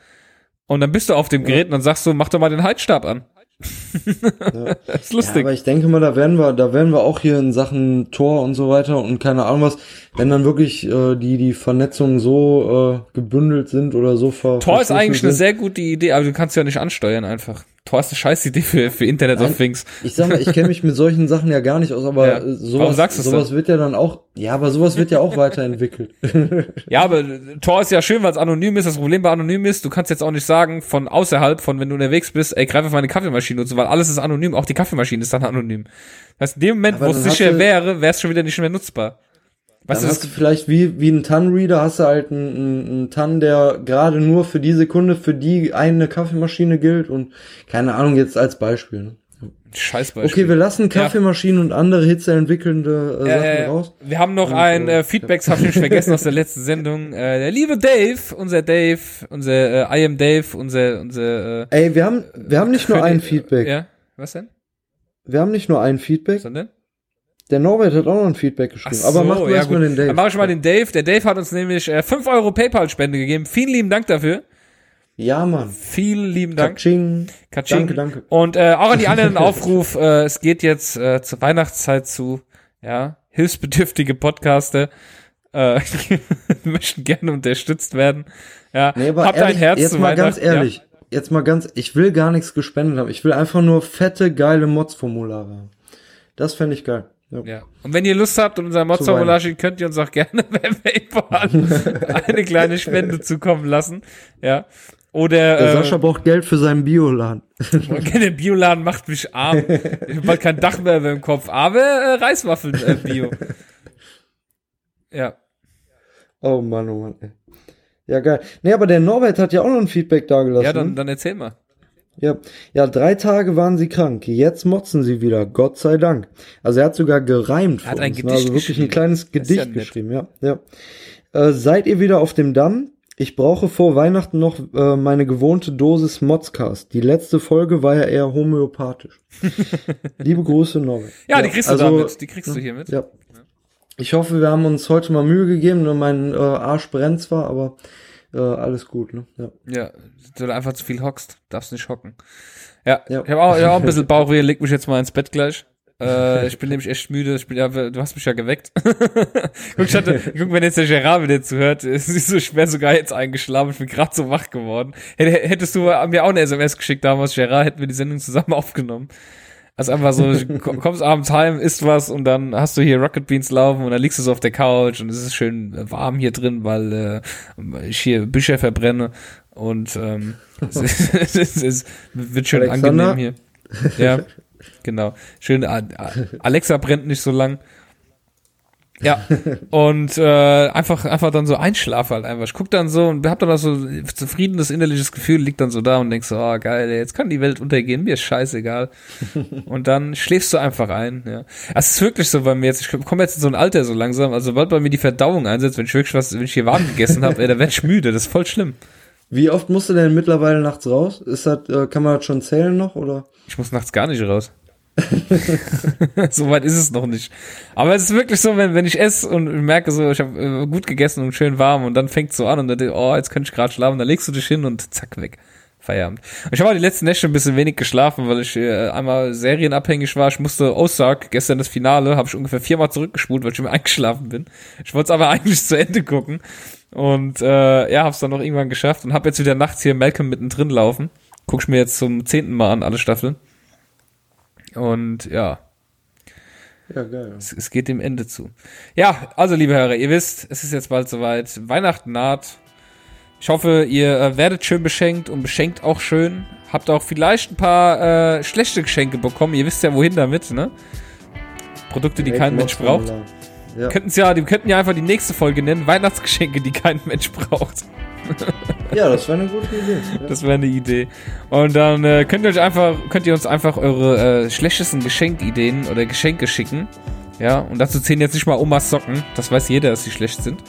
Und dann bist du auf dem Gerät und dann sagst du, mach doch mal den Heizstab an. das ist Ja, lustig. aber ich denke mal, da werden wir, da werden wir auch hier in Sachen Tor und so weiter und keine Ahnung was, wenn dann wirklich äh, die die Vernetzungen so äh, gebündelt sind oder so ver Tor ist eigentlich eine sind. sehr gute Idee, aber du kannst ja nicht ansteuern einfach. Tor ist eine scheiß Idee für, für Internet of Nein. Things. Ich sag mal, ich kenne mich mit solchen Sachen ja gar nicht aus, aber Ja. äh, sowas, sowas wird ja dann auch, ja, aber sowas wird ja auch weiterentwickelt. Ja, aber Tor ist ja schön, weil es anonym ist. Das Problem bei anonym ist, du kannst jetzt auch nicht sagen, von außerhalb, von wenn du unterwegs bist, ey, greif auf meine Kaffeemaschine und so, weil alles ist anonym, auch die Kaffeemaschine ist dann anonym. Das heißt, in dem Moment, Aber wo es sicher wäre, wäre es schon wieder nicht mehr nutzbar. Weißt Dann du, hast du vielleicht wie, wie ein TAN-Reader, hast du halt einen, einen, einen TAN, der gerade nur für die Sekunde für die eine Kaffeemaschine gilt und keine Ahnung, jetzt als Beispiel. Ne? scheiß Beispiel. Okay, wir lassen Kaffeemaschinen und andere hitzeentwickelnde äh, Sachen äh, raus. wir haben noch Und, ein äh, äh, Feedback, das habe ich vergessen aus der letzten Sendung. Äh, der liebe Dave, unser Dave, unser äh, I am Dave, unser, unser äh, Ey, wir haben, wir haben nicht nur ein Feedback. Ja, was denn? Wir haben nicht nur ein Feedback. Sondern? Der Norbert hat auch noch ein Feedback geschrieben. Ach aber so, mach du ja, erstmal den Dave. Dann mach ich mal den Dave. Der Dave hat uns nämlich äh, 5 Euro PayPal-Spende gegeben. Vielen lieben Dank dafür. ja, Mann. Vielen lieben Dank. Katsching. Katsching. Danke, danke. Und äh, auch an die anderen Aufruf, äh, es geht jetzt äh, zur Weihnachtszeit zu, ja, hilfsbedürftige Podcaster äh, möchten gerne unterstützt werden. Ja, Nee, aber habt ehrlich, ein Herz jetzt mal ganz ehrlich. Jetzt mal ganz, ich will gar nichts gespendet haben. Ich will einfach nur fette, geile Mods-Formulare haben. Das fände ich geil. Ja. Und wenn ihr Lust habt und unser steht, könnt ihr uns auch gerne bei PayPal eine kleine Spende zukommen lassen. Ja. Oder Der äh, Sascha braucht Geld für seinen Bioladen. Okay, der Bioladen macht mich arm. Ich hab bald kein Dach mehr über dem Kopf, aber äh, Reiswaffeln äh, Bio. Ja. Oh Mann, oh Mann. Ey. Ja, geil. Nee, aber der Norbert hat ja auch noch ein Feedback dagelassen. Ja, dann, dann erzähl mal. Ja, ja, drei Tage waren sie krank. Jetzt motzen sie wieder. Gott sei Dank. Also er hat sogar gereimt. Er hat ein uns, ne? Gedicht Also wirklich ein kleines ja Gedicht nett. geschrieben. Ja, ja. Äh, seid ihr wieder auf dem Damm? Ich brauche vor Weihnachten noch äh, meine gewohnte Dosis Modscast. Die letzte Folge war ja eher homöopathisch. Liebe Grüße, Norbert. Ja, die kriegst du also, damit. Die kriegst du hiermit. Ja. Ich hoffe, wir haben uns heute mal Mühe gegeben. Nur mein äh, Arsch brennt zwar, aber äh, alles gut. Ne? Ja. Ja, du einfach zu viel hockst. Darfst nicht hocken. Ja, Ja. ich habe auch, ich hab auch ein bisschen Bauchweh. Leg mich jetzt mal ins Bett gleich. Äh, ich bin nämlich echt müde. Ich bin, ja, du hast mich ja geweckt. guck, ich hatte, guck, wenn jetzt der Gerard wieder zuhört, es ist so schwer sogar jetzt eingeschlafen. Ich bin gerade so wach geworden. Hätt- Hättest du mir auch eine SMS geschickt damals, Gerard, hätten wir die Sendung zusammen aufgenommen. Also einfach so, kommst abends heim, isst was und dann hast du hier Rocket Beans laufen und dann liegst du so auf der Couch und es ist schön warm hier drin, weil äh, ich hier Bücher verbrenne und ähm, es, ist, es, ist, wird schön Alexander? angenehm hier. Ja, genau. Schön, Alexa brennt nicht so lang. Ja, und äh, einfach einfach dann so einschlafe halt einfach. Ich guck dann so und hab dann auch so ein zufriedenes innerliches Gefühl, liegt dann so da und denk so, oh geil, jetzt kann die Welt untergehen, mir ist scheißegal. und dann schläfst du einfach ein, ja. Es ist wirklich so bei mir jetzt, ich komme jetzt in so ein Alter so langsam, also sobald bei mir die Verdauung einsetzt, wenn ich wirklich was, wenn ich hier warm gegessen habe, da werd ich müde, das ist voll schlimm. Wie oft musst du denn mittlerweile nachts raus? Ist das, äh, kann man das schon zählen noch oder? Ich muss nachts gar nicht raus. so weit ist es noch nicht. Aber es ist wirklich so, wenn, wenn ich esse und merke so, ich habe äh, gut gegessen und schön warm und dann fängt so an und dann, denk ich, oh, jetzt könnte ich gerade schlafen, dann legst du dich hin und zack, weg. Feierabend. Ich habe die letzten Nächte ein bisschen wenig geschlafen, weil ich äh, einmal serienabhängig war. Ich musste Ozark, gestern das Finale, habe ich ungefähr viermal zurückgespult, weil ich immer eingeschlafen bin. Ich wollte es aber eigentlich zu Ende gucken. Und äh, ja, hab's dann noch irgendwann geschafft und hab jetzt wieder nachts hier Malcolm mittendrin laufen. Guck ich mir jetzt zum zehnten Mal an, alle Staffeln. Und ja, Ja, geil. es, es geht dem Ende zu. Ja, also liebe Hörer, ihr wisst, es ist jetzt bald soweit. Weihnachten naht. Ich hoffe, ihr äh, werdet schön beschenkt und beschenkt auch schön. Habt auch vielleicht ein paar äh, schlechte Geschenke bekommen. Ihr wisst ja, wohin damit, ne? Produkte, die kein Mensch braucht. Ja. Könnten's ja, die könnten ja einfach die nächste Folge nennen. Weihnachtsgeschenke, die kein Mensch braucht. ja, das wäre eine gute Idee. Ja. Das wäre eine Idee. Und dann äh, könnt ihr euch einfach, könnt ihr uns einfach eure äh, schlechtesten Geschenkideen oder Geschenke schicken. Ja, und dazu zählen jetzt nicht mal Omas Socken. Das weiß jeder, dass sie schlecht sind.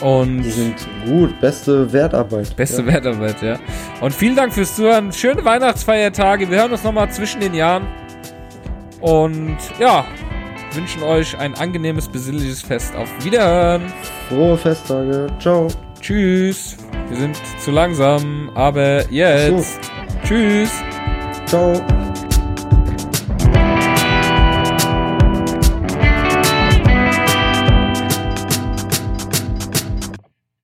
Und Die sind gut, beste Wertarbeit. beste ja. Wertarbeit, ja. Und vielen Dank fürs Zuhören. Schöne Weihnachtsfeiertage. Wir hören uns nochmal zwischen den Jahren. Und ja, wünschen euch ein angenehmes, besinnliches Fest. Auf Wiederhören. Frohe Festtage. Ciao. Tschüss. Wir sind zu langsam, aber jetzt. Tschüss. Ciao.